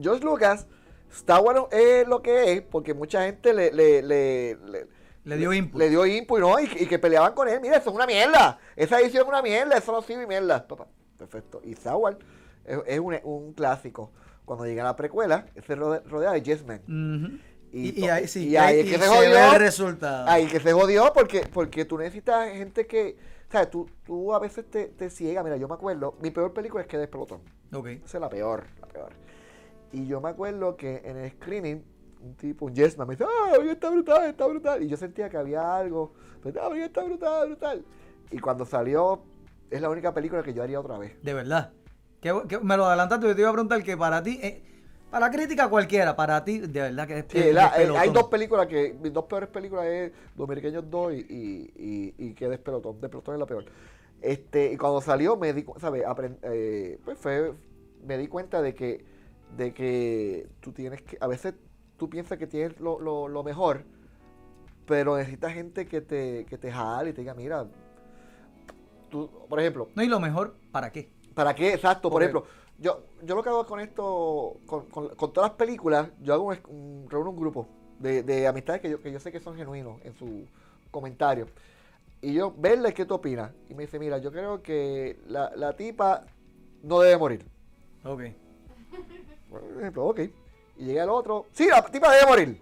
George Lucas, Star Wars es lo que es porque mucha gente le, le, le, le- Le dio input. Le dio input, ¿no? Y, y que peleaban con él. Mira, eso es una mierda. Esa edición es una mierda. Eso no sirve mierda. Papá, Perfecto. Y Star Wars es, es un, un clásico. Cuando llega la precuela, se rode- rodea de Yes. Ujú. Y, Y, y ahí sí, y ahí es que se se jodió. ve el resultado. Ahí que se jodió porque, porque tú necesitas gente que. ¿Sabes? Tú, tú a veces te, te ciega. Mira, yo me acuerdo. Mi peor película es que Pelotón. Ok. Esa es la peor, la peor. Y yo me acuerdo que en el screening, un tipo, un yes man, me dice, ah, oye, está brutal, está brutal. Y yo sentía que había algo, pero, ah, está brutal, brutal. Y cuando salió, es la única película que yo haría otra vez. De verdad. Que, que me lo adelantaste, yo te iba a preguntar que para ti, eh, para crítica cualquiera, para ti, de verdad que es, Sí, es la- eh, hay dos películas que, mis dos peores películas es Dominiqueños 2 y, y, y, y que Despelotón. Despelotón es la peor. Este, y cuando salió me di, ¿sabes? Eh, pues fue, me di cuenta de que, de que tú tienes que, a veces tú piensas que tienes lo, lo, lo mejor, pero necesitas gente que te, que te jale y te diga, mira, tú, por ejemplo, No, y lo mejor, ¿para qué? ¿Para qué? Exacto, por ejemplo, yo, yo lo que hago con esto, con, con- con todas las películas, yo hago un, un- reúno un grupo de, de amistades que yo, que yo sé que son genuinos en su comentario. Y yo, verle qué tú opinas. Y me dice, mira, yo creo que la, la tipa no debe morir. Ok. Por ejemplo, ok. Y llega el otro, sí, la tipa debe morir.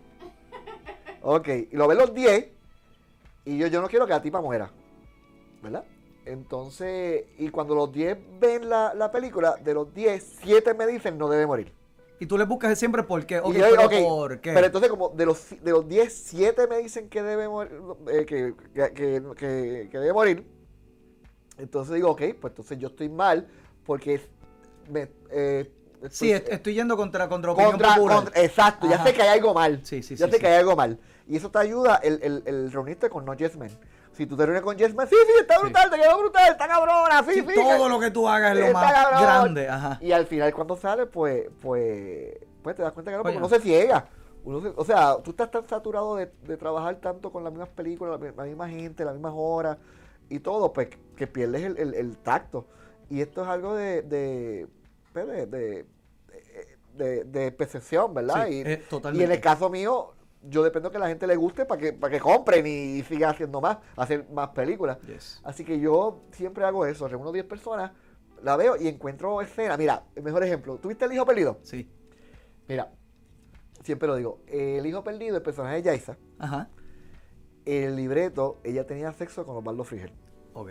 Ok, y lo ven los 10. Y yo, yo no quiero que la tipa muera. ¿Verdad? Entonces, y cuando los 10 ven la, la película, de los 10, 7 me dicen no debe morir. Y tú le buscas siempre por qué. Ok, Y yo, pero ¿por qué? Pero entonces, como de los, de los 10, 7 me dicen que debe morir, eh, que, que, que- que- que debe morir. Entonces digo, ok, pues entonces yo estoy mal porque me- eh, Sí, est- estoy yendo contra, contra opinión contra, popular. contra- exacto, ya sé que hay algo mal. Sí, sí, ya sí, sé que hay algo mal. Y eso te ayuda el, el, el reunirte con no yes men. Si tú te reúnes con yes men, sí, sí, está brutal, te quedó brutal, está cabrona, sí, Sí, sí. todo que- lo que tú hagas es lo más cabrón. grande. Ajá. Y al final cuando sale, pues, pues, pues te das cuenta que no, porque uno se ciega. Uno se- o sea, tú estás tan saturado de, de trabajar tanto con las mismas películas, la, la misma gente, las mismas horas y todo, pues que pierdes el, el- el tacto. Y esto es algo de, de, de, de, de- de percepción, ¿verdad? Sí, y, eh, y en el caso mío, yo dependo que la gente le guste para que, para que compren y, siga haciendo más, hacer más películas. Yes. Así que yo siempre hago eso, reúno 10 personas, la veo y encuentro escena. Mira, el mejor ejemplo, ¿tuviste el hijo perdido? Sí. Mira, siempre lo digo, el hijo perdido, el personaje de Yaisa, Ajá. el libreto, ella tenía sexo con Osvaldo Frigel. Ok.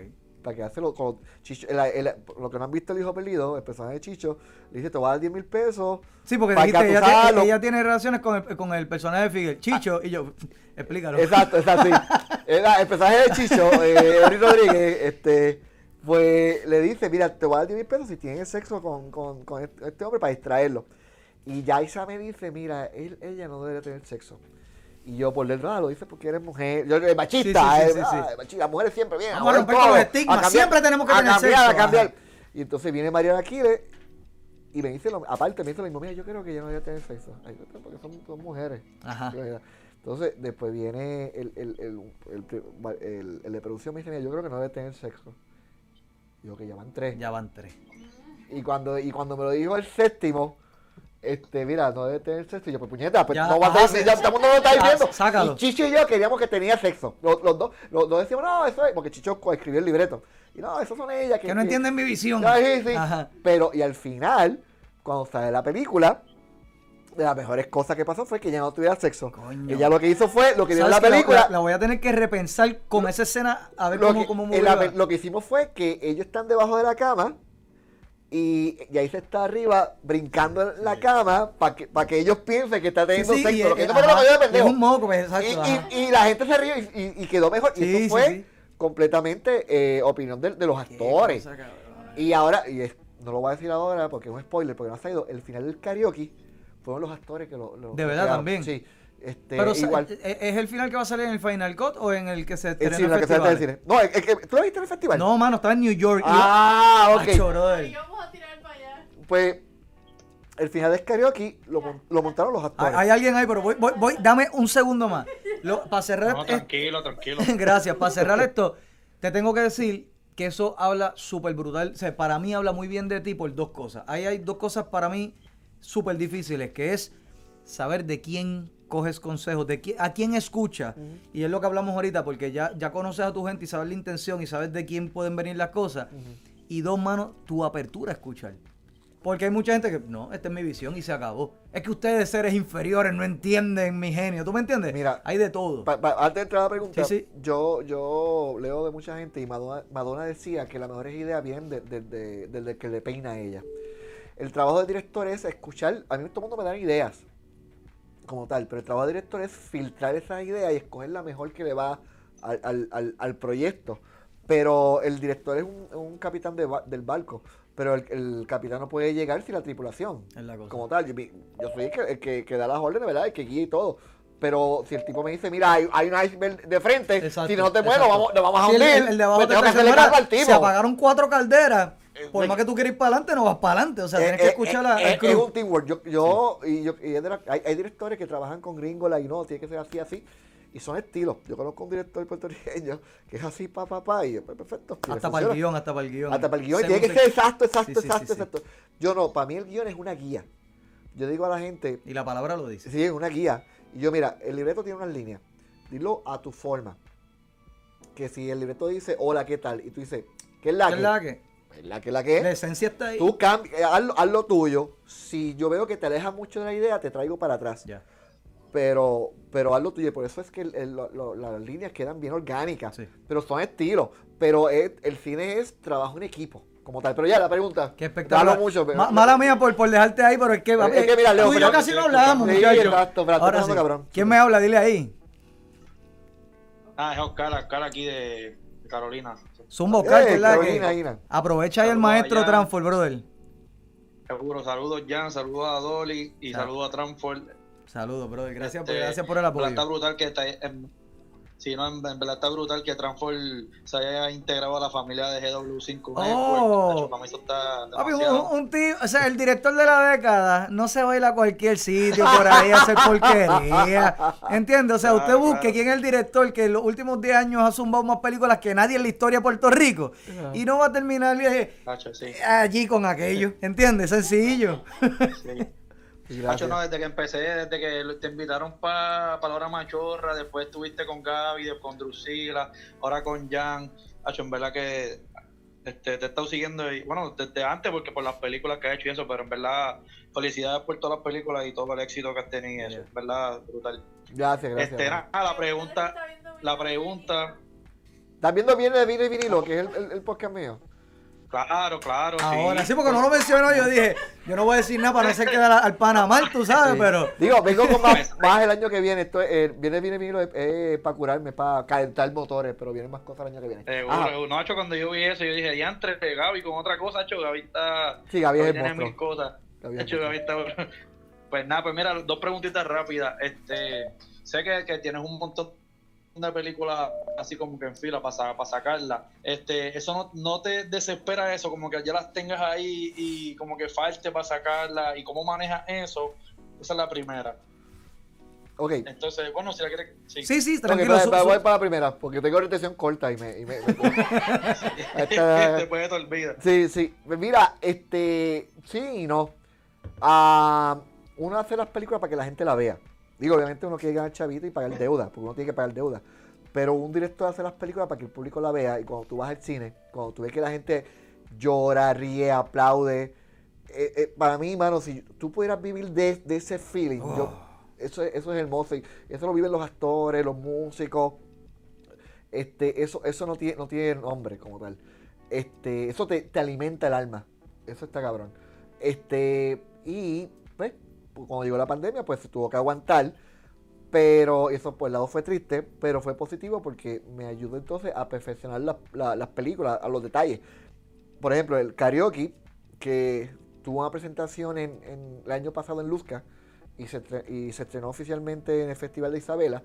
Que hace lo, con Chicho, el- el- lo que no han visto el hijo perdido, el personaje de Chicho, le dice, te voy a dar 10 mil pesos. Sí, porque dijiste, ella, atusarlo". tiene- ella tiene relaciones con el, con el personaje de Figuel, Chicho, y yo, explícalo. Exacto, exacto. sí. Era el personaje de Chicho, eh, Henry Rodríguez, este, pues le dice, mira, te voy a dar 10 mil pesos si tienes sexo con, con, con este este hombre para distraerlo. Y Yaisa me dice, mira, él, ella no debe tener sexo. Y yo por dentro, ah, lo dice porque eres mujer. Yo soy machista, Sí, sí, sí, ah, Las mujeres siempre vienen. Vamos a romper todo, los estigmas, cambiar- siempre tenemos que a tener cambiar, sexo, A cambiar. ajá. Y entonces viene Mariana Aquiles y me dice, lo, aparte me dice lo mismo, mira, yo creo que ella no debe tener sexo. Ay, porque son, son mujeres. Ajá. Entonces, después viene el, el, el, el, el- el de producción, me dice, mira, yo creo que no debe tener sexo. Digo que ya van tres. Ya van tres. Y cuando, y cuando me lo dijo el séptimo, este, mira, no debe tener sexo. Y yo, pues puñeta, pues Ya, no va a ajá, ser, sí. ya todo el mundo lo está Ya, diciendo. sácalo. Y Chicho y yo queríamos que tenía sexo. Los, los dos, los dos decíamos, no, eso es, porque Chicho co- escribió el libreto. Y no, eso son ellas. Que no entienden mi visión. Sí, sí. Ajá. Pero, y al final, cuando sale la película, de las mejores cosas que pasó fue que ella no tuviera sexo. Coño. Ella lo que hizo fue, lo que dio en ¿Sabes la que película, La, la voy a tener que repensar con esa escena a ver lo, cómo, que, cómo en la lo que hicimos fue que ellos están debajo de la cama y, y ahí se está arriba brincando en la cama para que, pa' que ellos piensen que está teniendo Sí, sexo. y, lo que lo es un moco, pues, exacto. Y, ajá. y- y la gente se ríe y, quedó mejor. y eso sí, fue completamente eh, opinión de, de los actores. cosa. Y ahora, y es- no lo voy a decir ahora porque es un spoiler, porque no ha salido, el final del karaoke fueron los actores que lo... lo- ¿De verdad crearon. también? Sí. Este, Pero, igual. ¿e- ¿es el final que va a salir en el Final Cut o en el que se el estrena cine, en la que se en el cine. No, es, es que- ¿tú lo viste en el festival? No, mano, estaba en New York. y- Ah, ok. Acho, brother. Y vamos a tirar para allá. Pues el final del karaoke lo, lo montaron los actores. hay alguien ahí, pero voy, voy, voy, dame un segundo más. para cerrar No, tranquilo, tranquilo. Gracias. Para cerrar esto, te tengo que decir que eso habla súper brutal. O sea, para mí habla muy bien de ti por dos cosas. Ahí hay dos cosas para mí súper difíciles, que es saber de quién coges consejos, de qui- a quién escucha. Y es lo que hablamos ahorita, porque ya, ya conoces a tu gente y sabes la intención y sabes de quién pueden venir las cosas. Y dos manos, tu apertura a escuchar. Porque hay mucha gente que, no, esta es mi visión y se acabó. Es que ustedes, seres inferiores, no entienden mi genio. ¿Tú me entiendes? Mira, hay de todo. Pa- pa- antes de entrar a la pregunta, Sí, sí. Yo, yo leo de mucha gente y Madonna, Madonna decía que las mejores ideas vienen de- de- de- del que le peina a ella. El trabajo del director es escuchar, a mí todo el mundo me dan ideas como tal, pero el trabajo del director es filtrar esas ideas y escoger la mejor que le va al, al- al- al proyecto. Pero el director es un, un capitán de del barco, pero el, el capitán no puede llegar sin la tripulación Es la cosa. como tal. Yo, soy el que, el que, que da las órdenes, ¿verdad? El que guía y todo. Pero si el tipo me dice, mira, hay, hay un iceberg de frente, Exacto, si no te mueves, vamos, nos vamos a el, hundir. el- el de abajo pues te tengo que hacerle caso al "Mira, tipo. Se apagaron cuatro calderas. Eh, Por pues- más que tú quieras ir para adelante, no vas para adelante. O sea, Eh, tienes que eh, escuchar a- al crew. Es un teamwork. Yo, yo y yo, y es de la- hay, hay directores que trabajan con gringola y no, tiene que ser así, así. Y son estilos. Yo conozco un director puertorriqueño que es así, pa, pa, pa, y pues, perfecto. y Hasta para el guion, hasta para el guion. Hasta para el guion. y Tiene que se- ser exacto, exacto, Sí, sí, exacto, sí, sí. exacto. Yo no, para mí el guion es una guía. Yo digo a la gente, Y la palabra lo dice. Sí, es una guía. Y yo, mira, el libreto tiene unas líneas. Dilo a tu forma. Que si el libreto dice, hola, ¿qué tal? Y tú dices, ¿qué es la ¿Qué que? es la que? Es la que, la que. La esencia está ahí. Tú cambi- eh, haz, lo- haz lo tuyo. Si yo veo que te alejas mucho de la idea, te traigo para atrás. Ya. Pero, pero haz lo tuyo. Por eso es que el- el- lo- las líneas quedan bien orgánicas. Sí. Pero son estilos. Pero es- el cine es trabajo en equipo. Como tal. Pero ya, la pregunta. Qué espectacular. Hablo mucho. pero- Ma- mala mía por, por dejarte ahí, pero es que, Es que mira, Leo, tú y yo casi no muchachos. exacto, pero Ahora sí. cabrón. ¿Quién me habla? Dile ahí. Ah, es Oscar, Oscar aquí de, Carolina. Zumba Oscar, Eh, que- Carolina, Ina. Aprovecha ahí el maestro allá. Transfor, brother. Seguro, saludos Jan, saludos a Dolly y saludos a Transform. Saludos, brother. Gracias, por, Este, gracias por el verdad está apoyo. brutal que está, en, sí, no, en, en verdad está brutal que Transform se haya integrado a la familia de GW5 Oh. Para mí eso está demasiado. un, un tío, o sea, el director de la década no se baila a cualquier sitio por ahí a hacer porquería. ¿Entiendes? O sea, usted busque claro. quién es el director que en los últimos 10 años ha zumbado más películas que nadie en la historia de Puerto Rico. Y no va a terminar eh, Tacho, sí, allí con aquello. ¿Entiendes? Sencillo. sí. Gracias. no, desde que empecé, desde que te invitaron para la hora machorra, después estuviste con Gaby, después con Drusila, ahora con Jan. Tacho, en verdad que este, te he estado siguiendo, y, bueno, desde antes, porque por las películas que has hecho y eso, pero en verdad, felicidades por todas las películas y todo el éxito que has tenido, y eso, en verdad, brutal. Gracias, gracias. Este, nada, la pregunta, la pregunta, ¿Estás viendo bien y vinilo, que es el, el, el podcast mío? Claro, claro, Ahora sí, sí. porque no lo mencionó. Yo dije, yo no voy a decir nada para no hacer quedar al pana mal, tú sabes, Sí. pero. Digo, vengo con más, más el año que viene. Esto es, eh, viene, viene, es, es para curarme, para calentar motores, pero vienen más cosas el año que viene. Seguro, Ajá. seguro. No, hecho, cuando yo vi eso, yo dije, diantre, Gaby con otra cosa, hecho, Gaby está... Sí, Gaby es tiene mil cosas. Gaby Hecho, Gaby está... Pues nada, pues mira, dos preguntitas rápidas. Este, sé que, que tienes un montón de películas así como que en fila para, para sacarla. Este, eso no, no te desespera eso, como que ya las tengas ahí y como que falte para sacarla y cómo manejas eso. Esa es la primera. Ok. Entonces, bueno, si la quieres... Sí. Sí, sí, tranquilo. para, su- para- su- voy para la primera, porque tengo orientación corta y me... y me- me- Esta- Después te olvidas. Sí, sí. Mira, este. Sí y no. Ah, uno hace las películas para que la gente la vea. Digo, obviamente uno quiere ganar chavito y pagar deuda, porque uno tiene que pagar deuda. Pero un director hace las películas para que el público la vea. Y cuando tú vas al cine, cuando tú ves que la gente llora, ríe, aplaude. eh, eh, para mí, mano, si tú pudieras vivir de, de ese feeling, yo- eso, es- eso es hermoso. Y eso lo viven los actores, los músicos. Este, eso, eso no tiene, no tiene nombre como tal. Este, eso te, te alimenta el alma. Eso está cabrón. Este, y pues, cuando llegó la pandemia, pues se tuvo que aguantar. Pero eso por el lado fue triste, pero fue positivo porque me ayudó entonces a perfeccionar las- la- las películas, a los detalles. Por ejemplo, el karaoke, que tuvo una presentación en, en el año pasado en Luzca y se, y se estrenó oficialmente en el Festival de Isabela.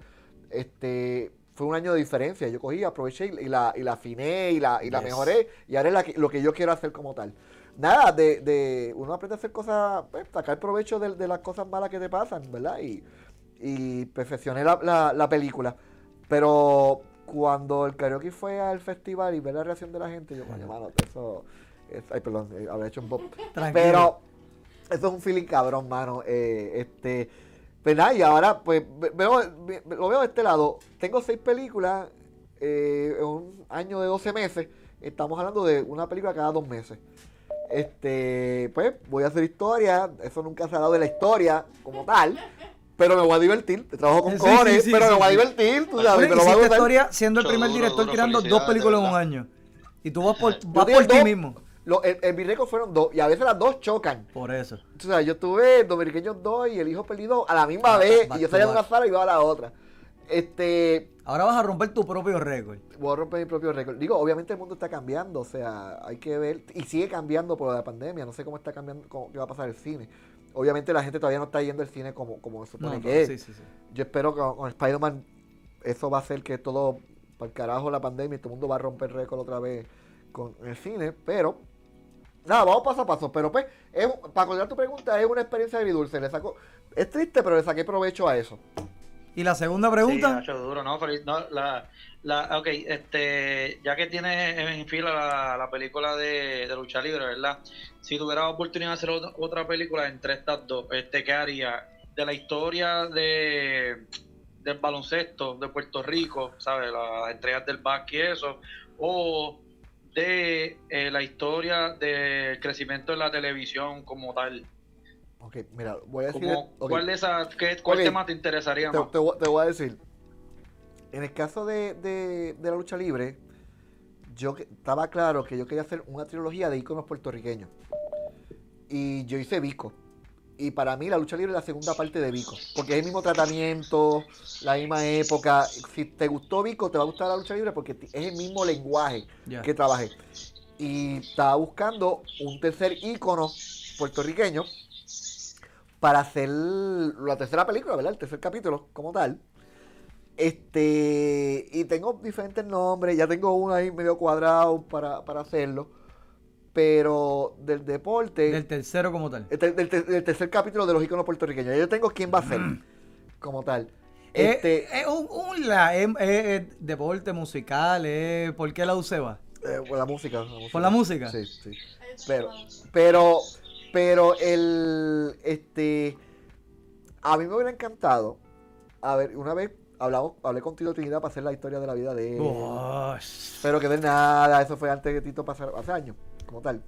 Este, fue un año de diferencia. Yo cogí, aproveché y la, y la afiné y la, y la Yes. mejoré. Y ahora es la que- lo que yo quiero hacer como tal. Nada, de, de uno aprende a hacer cosas, pues, sacar provecho de, de las cosas malas que te pasan, ¿verdad? Y, y perfeccioné la, la- la película. Pero cuando el karaoke fue al festival y ver la reacción de la gente, yo, coño, mano, eso. es- ay, perdón, eh, habré hecho un pop. Tranquilo. Pero eso es un feeling cabrón, mano. Eh, este. Pues nada, y ahora, pues, ve- veo, ve- lo veo de este lado. Tengo seis películas eh, en un año de 12 meses. Estamos hablando de una película cada dos meses. Este, pues, voy a hacer historia. Eso nunca se ha dado de la historia como tal. Pero me voy a divertir. Trabajo con Sí, cojones, sí, sí, pero sí, me voy a divertir. Tú sabes, me lo voy a historia siendo el primer director duro, tirando dos películas en un año. Y tú vas por, vas por ti dos. mismo. Lo- el, el, mi récord fueron dos. Y a veces las dos chocan. Por eso. O sea, yo tuve Dominiqueños 2 y El Hijo Perdido a la misma vez. Y yo salía de una sala y iba a la otra. Este. Ahora vas a romper tu propio récord. Voy a romper mi propio récord. Digo, obviamente el mundo está cambiando. O sea, hay que ver. Y sigue cambiando por la pandemia. No sé cómo está cambiando, cómo, qué va a pasar el cine. Obviamente la gente todavía no está yendo al cine como, como se supone No, no, que es. sí, sí, sí. Yo espero que con, Spider-Man eso va a hacer que todo, para el carajo la pandemia, y todo el mundo va a romper récord otra vez con el cine, pero nada, vamos paso a paso. Pero pues, es para contestar tu pregunta, es una experiencia agridulce. Le saco, es triste, pero le saqué provecho a eso. Y la segunda pregunta. Ya que tienes en fila la, la película de, lucha libre, ¿verdad? Si tuvieras oportunidad de hacer otra, película entre estas dos, este, ¿qué haría? De la historia de del baloncesto de Puerto Rico, ¿sabes? Las estrellas del básquet y eso, o de eh, la historia del crecimiento de la televisión como tal. Ok, mira, voy a decir. ¿Cuál de esas, qué, cuál tema te interesaría te, más? te voy- te voy a decir. En el caso de, de- de la lucha libre, yo que- estaba claro que yo quería hacer una trilogía de íconos puertorriqueños. Y yo hice Vico. Y para mí la lucha libre es la segunda parte de Vico. Porque es el mismo tratamiento, la misma época. Si te gustó Vico, te va a gustar la lucha libre porque es el mismo lenguaje que trabajé. y estaba buscando un tercer ícono puertorriqueño para hacer la tercera película, ¿verdad? El tercer capítulo como tal. Este, y tengo diferentes nombres, ya tengo uno ahí medio cuadrado para, para hacerlo, pero del deporte, Del tercero como tal. el ter- del, del tercer capítulo de los íconos puertorriqueños, yo tengo quién va a ser como tal. Eh, Este, Es un, un la- es- es- es deporte musical, es- ¿por qué la UCEBA? eh, por la música, la música. ¿Por la música? Sí, sí. Pero, pero, pero el, este, a mí me hubiera encantado, a ver, una vez hablamos, hablé con Tito Trinidad para hacer la historia de la vida de él, Bosh. pero que de nada, eso fue antes de que Tito pasara, hace años, como tal.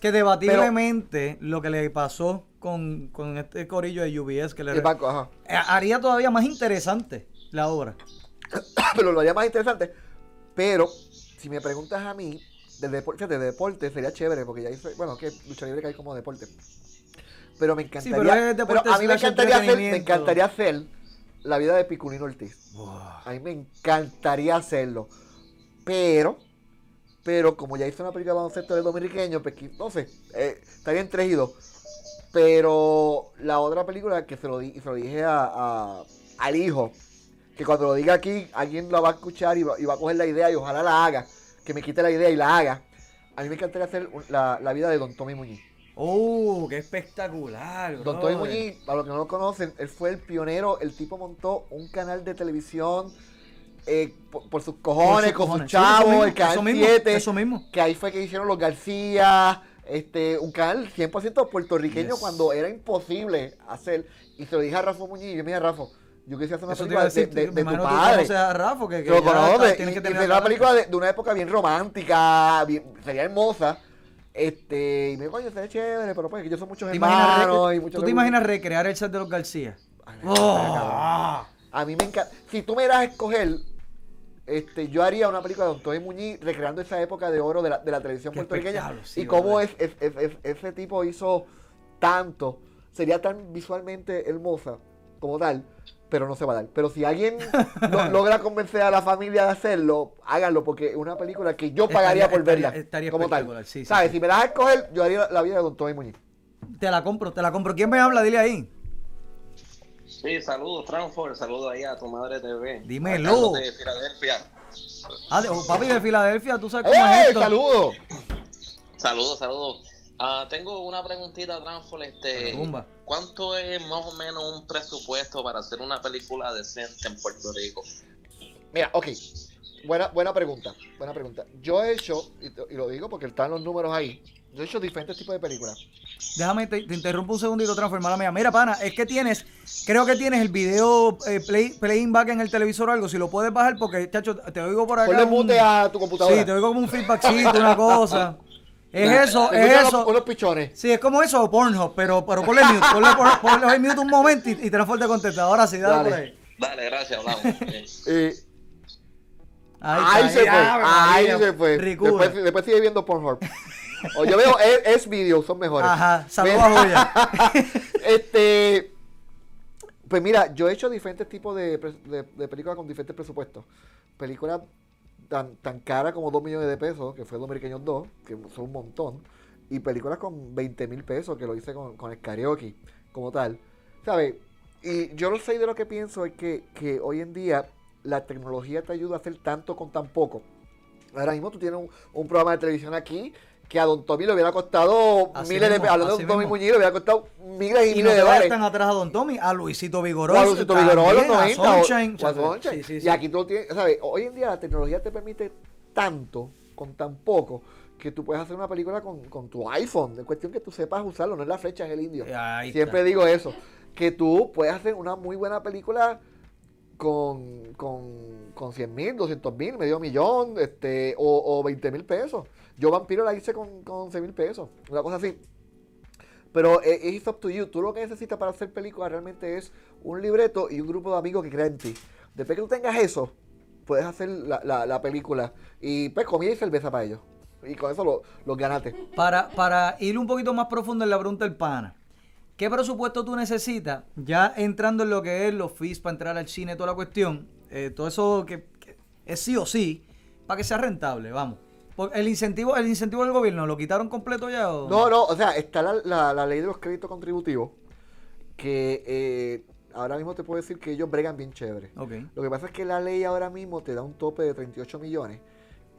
Que debatiblemente lo que le pasó con, con este corillo de UBS que le El banco, ajá. eh, haría todavía más interesante la obra. pero lo haría más interesante, pero, si me preguntas a mí, del deporte, de deporte sería chévere, porque ya hice, bueno, que lucha libre cae como deporte. Pero me encantaría, pero es deporte pero a mí me encantaría hacer, me encantaría hacer la vida de Piculino Ortiz. A mí me encantaría hacerlo. Pero, pero como ya hice una película de baloncesto de dominiqueño, pues, no sé, eh, estaría en tres y dos. Pero la otra película que se lo, di- se lo dije a, a- al hijo, que cuando lo diga aquí, alguien la va a escuchar y va, y va a coger la idea y ojalá la haga, que me quite la idea y la haga. A mí me encantaría hacer la, la vida de Don Tommy Muñiz. ¡Oh, qué espectacular! Don Tommy. Muñiz, para los que no lo conocen, él fue el pionero, el tipo montó un canal de televisión eh, por, por sus Por cojones, sus con cojones. sus Sí, eso chavos, mismo, el canal eso mismo, 7, Eso mismo. que ahí fue que hicieron los García, este, un canal 100% puertorriqueño Yes. cuando era imposible hacer, y se lo dije a Rafa Muñiz, yo mira Rafa, yo quisiera hacer una Eso película decir, de, de- tu que padre. conoces a Rafa, que, que Lo ya conoce, está- y, que y tener sería una película de, de una época bien romántica, bien- sería hermosa. Este, y me dijo, coño, sería chévere, pero pues que yo soy muchos ¿Te imaginas re- hermanos y muchos ¿Tú te imaginas recrear el set de los García? Ay, ¡Oh! A mí me encanta. Si tú me das a escoger, este, yo haría una película de Don Tony Muñiz recreando esa época de oro de la, de la televisión Qué puertorriqueña. sí, y cómo es- ese tipo hizo tanto, sería tan visualmente hermosa como tal, pero no se va a dar. Pero si alguien lo- logra convencer a la familia de hacerlo, háganlo, porque es una película que yo pagaría Estaría- por verla. estaría- estaría como tal. sí, sí, ¿Sabes? sí. Si me das a escoger, yo haría la vida de Don Tony Muñiz. Te la compro, te la compro. ¿Quién me habla? Dile ahí. Sí, saludos, Transform, saludos ahí a tu madre TV. Dímelo. De Filadelfia. Ah, de- oh, papi de Filadelfia, tú sabes cómo es ¡Eh! esto. ¡Saludos! Saludos, saludos. Ah, tengo una preguntita, Transform. Este. ¿Cuánto es más o menos un presupuesto para hacer una película decente en Puerto Rico? Mira, ok. Buena, buena pregunta. Buena pregunta. Yo he hecho, y, lo digo porque están los números ahí, yo he hecho diferentes tipos de películas. Déjame, te, te interrumpo un segundito, transformar la mía. Mira, pana, es que tienes, creo que tienes el video eh, play, playing back en el televisor o algo. Si lo puedes bajar, porque, chacho, te oigo por acá. Ponle un- mute a tu computadora. Sí, te oigo como un feedbackcito, una cosa. Es eso, es eso. Unos, unos pichones. Sí, es como eso o Pornhub, pero, pero ponle mute, ponle, ponle, ponle mute un momento y, y te contesta. Ahora sí, dale, Dale. por ahí. Dale, gracias, hablamos. Bien. Eh, Ahí, ahí se fue. Ahí se fue. Después, después sigue viendo Pornhub. O yo veo es, es video, son mejores. Ajá, saludos a Joya. este. Pues mira, yo he hecho diferentes tipos de, de- de películas con diferentes presupuestos. Películas tan, tan caras como 2 millones de pesos, que fue Dominicanos 2, que son un montón. Y películas con 20 mil pesos, que lo hice con, con el karaoke, como tal. ¿Sabes? Y yo lo sé de lo que pienso es que, que hoy en día la tecnología te ayuda a hacer tanto con tan poco. Ahora mismo tú tienes un, un programa de televisión aquí que a Don Tommy le hubiera costado Así miles de mismo, pesos. Hablando de así Don Tommy. Muñiz, le hubiera costado miles y, Y no miles de dólares. tan atrás a Don Tommy, a Luisito Vigoroso. A Luisito a los también, 90. A o- Sunshine. o Sunshine. Sí, sí, Y sí. aquí tú lo tienes, ¿sabes? Hoy en día la tecnología te permite tanto, con tan poco, que tú puedes hacer una película con, con tu iPhone. De cuestión que tú sepas usarlo, no es la flecha, es el indio. Ahí Siempre está. digo eso. Que tú puedes hacer una muy buena película con, con, con 100 mil, 200 mil, medio millón, este, o, o 20 mil pesos. Yo Vampiro la hice con, con 11 mil pesos, una cosa así. Pero eh, it's up to you. Tú lo que necesitas para hacer película realmente es un libreto y un grupo de amigos que crean en ti. Después que tú tengas eso, puedes hacer la, la- la película. Y pues comida y cerveza para ellos. Y con eso lo, lo ganaste. Para, para ir un poquito más profundo en la pregunta del pana, ¿qué presupuesto tú necesitas? Ya entrando en lo que es los fees para entrar al cine, toda la cuestión, eh, todo eso que es sí o sí, para que sea rentable, vamos. El incentivo, el incentivo del gobierno, ¿lo quitaron completo ya? O? No, no, o sea, está la, la- la ley de los créditos contributivos que eh, ahora mismo te puedo decir que ellos bregan bien chévere. Lo que pasa es que la ley ahora mismo te da un tope de 38 millones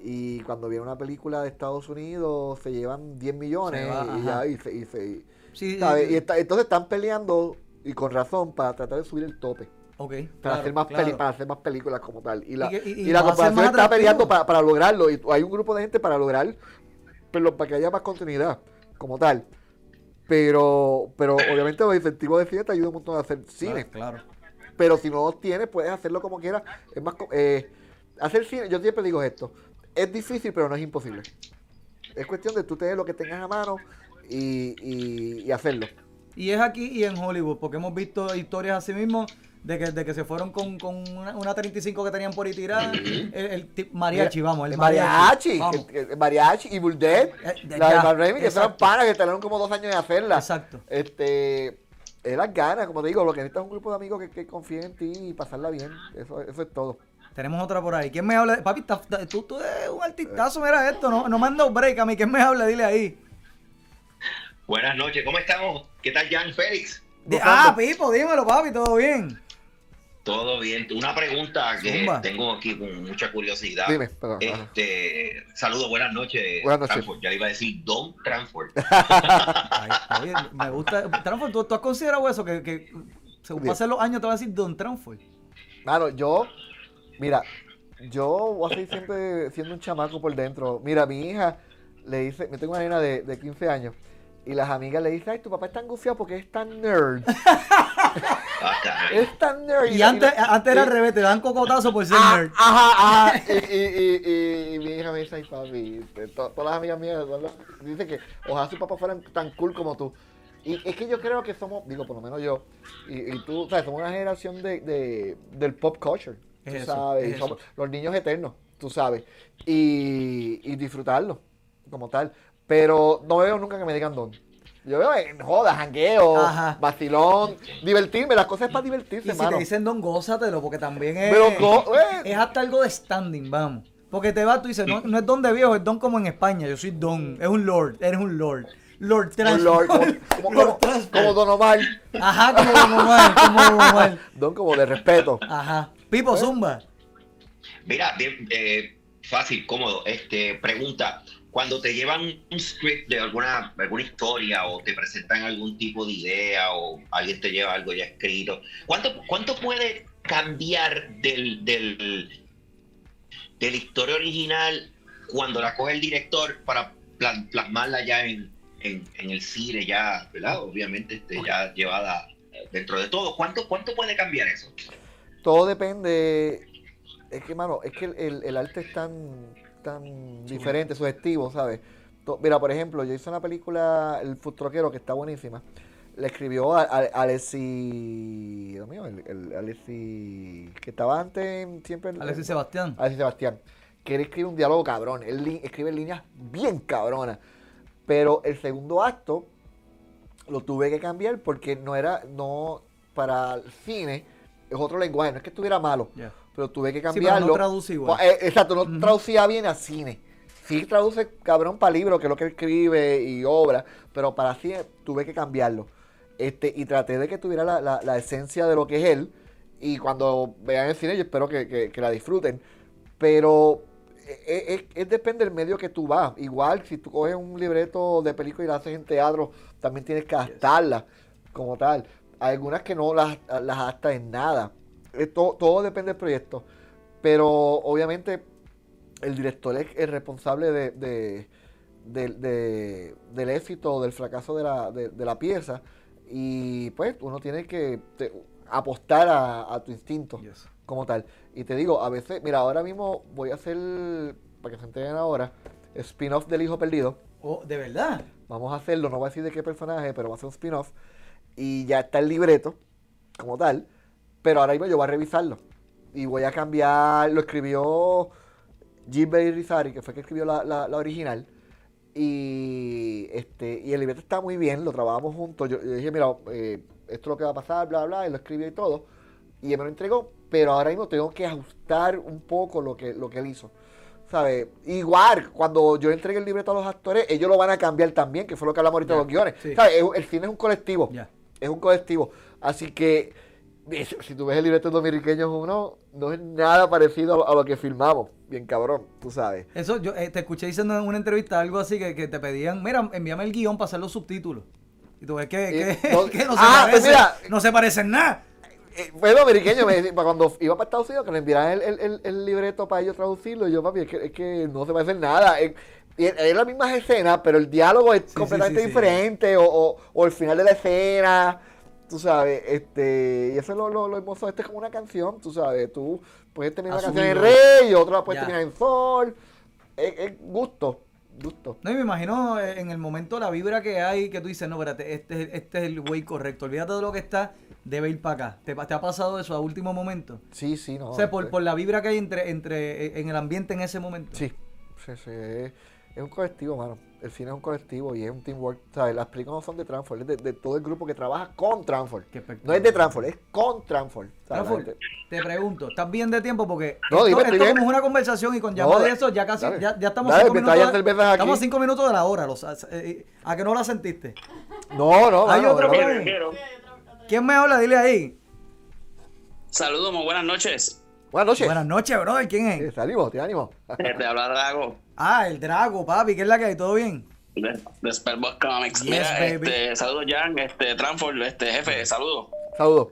y cuando viene una película de Estados Unidos se llevan 10 millones va, y ya y se, y se- Sí, ¿sabes? sí, Y está- entonces están peleando y con razón para tratar de subir el tope. Para, claro, hacer más claro. peli- para hacer más películas como tal. Y la, Y la corporación está peleando para, para lograrlo. Y hay un grupo de gente para lograr, pero para que haya más continuidad como tal. Pero, pero obviamente los incentivos de cine te ayudan un montón a hacer cine. Claro. Pero si no los tienes, puedes hacerlo como quieras. Es más, eh, hacer cine, yo siempre digo esto, es difícil, pero no es imposible. Es cuestión de tú tener lo que tengas a mano y, y, y hacerlo. Y es aquí y en Hollywood, porque hemos visto historias así mismo de que, de que se fueron con, con una, una 35 que tenían por ahí tirada. El, el mariachi, vamos, el mariachi. mariachi, Vamos. el, el mariachi y Buldet, Eh, de- la de ya, Raimi, que son exacto. panas que tardaron como dos años en hacerla. Exacto. Este, es las ganas, como te digo, lo que necesitas es un grupo de amigos que, que confíen en ti y pasarla bien. Eso, eso es todo. Tenemos otra por ahí. ¿Quién me habla? de- Papi, tú, tú eres un artistazo, mira esto. No, no me han dado break a mí. ¿Quién me habla? Dile ahí. Buenas noches, ¿cómo estamos? ¿Qué tal, Jan Félix? De- ah, Pipo, dímelo, papi, todo bien. Todo bien. Una pregunta que Zumba. tengo aquí con mucha curiosidad. Dime, perdón. Este, saludos, buenas noches. Buenas noches. Ya le iba a decir Don Tranford. Ay, oye, me gusta. Tranford, ¿tú, tú has considerado eso? Que, que según Bien. pasen los años te van a decir Don Tranford. Mano, yo, mira, yo voy a seguir siempre siendo un chamaco por dentro. Mira, mi hija le dice, me tengo una nena de, de 15 años, y las amigas le dicen, ay, tu papá es tan gufiado porque es tan nerd. Es tan nerd. Y antes, la- antes era y- al revés, te dan cocotazo por ser Ah, nerd. Ajá, ajá. Y, y, y, y mi hija me dice, ay, papi, to- todas las amigas mías dicen que ojalá sus papás fueran tan cool como tú. Y es que yo creo que somos, digo, por lo menos yo, y, y tú, sabes, somos una generación de, de- del pop culture, tú Es eso, sabes, es y somos eso. los niños eternos, tú sabes, y, y disfrutarlo como tal. Pero no veo nunca que me digan don. Yo veo en joda, jangueo, Ajá. vacilón, divertirme, las cosas es para divertirse, Y si mano. te dicen Don, gózatelo, porque también es. Pero, go- eh, Es hasta algo de standing, vamos. Porque te vas, tú dices, no, no es don de viejo, es don como en España. Yo soy don, es un lord, eres un lord. Lord un Transport. lord, como, como, Lord como- Don Omar. Ajá, como Don Omar, como Don Omar. Don como de respeto. Ajá. Pipo Zumba. Mira, bien, eh, fácil, cómodo. Este, pregunta, cuando te llevan un script de alguna, alguna historia o te presentan algún tipo de idea o alguien te lleva algo ya escrito, ¿cuánto, cuánto puede cambiar del, del, de la historia original cuando la coge el director para pla- plasmarla ya en, en, el cine, ya, ¿verdad? Obviamente este, ya llevada dentro de todo. ¿Cuánto, ¿Cuánto puede cambiar eso? Todo depende. Es que, mano, es que el- el arte es tan, tan diferente, sugestivo, ¿sabes? Mira, por ejemplo, yo hice una película, El Futroquero, que está buenísima. Le escribió a, a, Alessi. Dios mío, el, el Alessi. Que estaba antes siempre. en- Alexis Sebastián. Alexis Sebastián, que él escribe un diálogo cabrón, él li- escribe líneas bien cabronas, pero el segundo acto lo tuve que cambiar porque no era, no, para el cine es otro lenguaje, no es que estuviera malo, Ya. Pero tuve que Sí, cambiarlo. no traduce igual. Eh, exacto, no traducía bien a cine. Sí traduce cabrón para libro, que es lo que escribe y obra, pero para cine tuve que cambiarlo. Este, y traté de que tuviera la, la- la esencia de lo que es él. Y cuando vean el cine, yo espero que, que- que la disfruten. Pero es, es- es depende del medio que tú vas. Igual, si tú coges un libreto de película y la haces en teatro, también tienes que adaptarla como tal. Hay algunas que no las, las adaptas en nada. Eh, to- todo depende del proyecto. Pero obviamente el director es el responsable de, de- del- de- del éxito o del fracaso de la, de- de la pieza. Y pues uno tiene que te- apostar a, a tu instinto Yes. como tal. Y te digo, a veces, mira, ahora mismo voy a hacer, para que se enteren ahora, spin-off del Hijo Perdido. Oh, ¿De verdad? Vamos a hacerlo, no voy a decir de qué personaje, pero va a ser un spin-off. Y ya está el libreto, como tal. Pero ahora mismo yo voy a revisarlo. Y voy a cambiar, lo escribió Gilbert Rizari, que fue el que escribió la, la- la original. Y este y el libreto está muy bien, lo trabajamos juntos. Yo, yo dije, mira, eh, esto es lo que va a pasar, bla, bla, y lo escribió y todo. Y él me lo entregó, pero ahora mismo tengo que ajustar un poco lo que, lo que él hizo. ¿sabes? Igual, cuando yo entregue el libreto a los actores, ellos lo van a cambiar también, que fue lo que hablamos ahorita de los guiones. sí. ¿Sabes? Es- El cine es un colectivo. Es un colectivo. Así que, si tú ves el libreto Dominiqueños 1, no es nada parecido a lo, que filmamos. Bien cabrón, tú sabes. Eso, yo eh, te escuché diciendo en una entrevista algo así que, que te pedían, mira, envíame el guion para hacer los subtítulos. Y tú ves que, Eh, que- no- que no, se Ah, pues parece, mira. no se parecen nada. Eh, fue dominiqueño, me decía, cuando iba para Estados Unidos, que le enviaran el, el- el- el libreto para ellos traducirlo, y yo, papi, es que, es que no se parece en nada. Es, y es- es la misma escena, pero el diálogo es sí, completamente sí, sí. diferente, o, o- o el final de la escena, tú sabes, este, y eso es lo, lo, lo hermoso, este es como una canción, tú sabes, tú puedes terminar una canción en Asumirlo. re, y otra la puedes Ya. terminar en sol, es, es gusto, gusto. No, y me imagino en el momento la vibra que hay, que tú dices, no, espérate, este, es- este es el way correcto, olvídate de lo que está, debe ir para acá. ¿Te, ha pasado eso a último momento? Sí, sí, no. o sea, por, este- por la vibra que hay entre, entre en el ambiente en ese momento. Sí, sí, sí, es, un colectivo, mano. El cine es un colectivo y es un teamwork. ¿sabes? Las películas no son de Transform, es de, de todo el grupo que trabaja con Transform. No es de Transform, es con Transform. gente- te pregunto, ¿estás bien de tiempo? Porque No, esto, dime, esto como es una conversación y con No, llamada de eso ya casi, dale. ya, ya estamos Dale, cinco minutos. de- aquí. estamos a cinco minutos de la hora, los- eh, ¿a que no la sentiste? No, no, Hay mano, otro no. ¿Quién me habla? Dile ahí. Saludos, muy buenas noches. Buenas noches. Buenas noches, brother. ¿Quién Eh, es? te ánimo, te ánimo. Eh, Te habla Drago Ah, el Drago, papi. ¿Qué es la que hay? ¿Todo bien? de, de Spellbox Comics. Yes, Mira, baby. este, saludos, Jan, este, Transform, este, jefe, saludos. Saludos.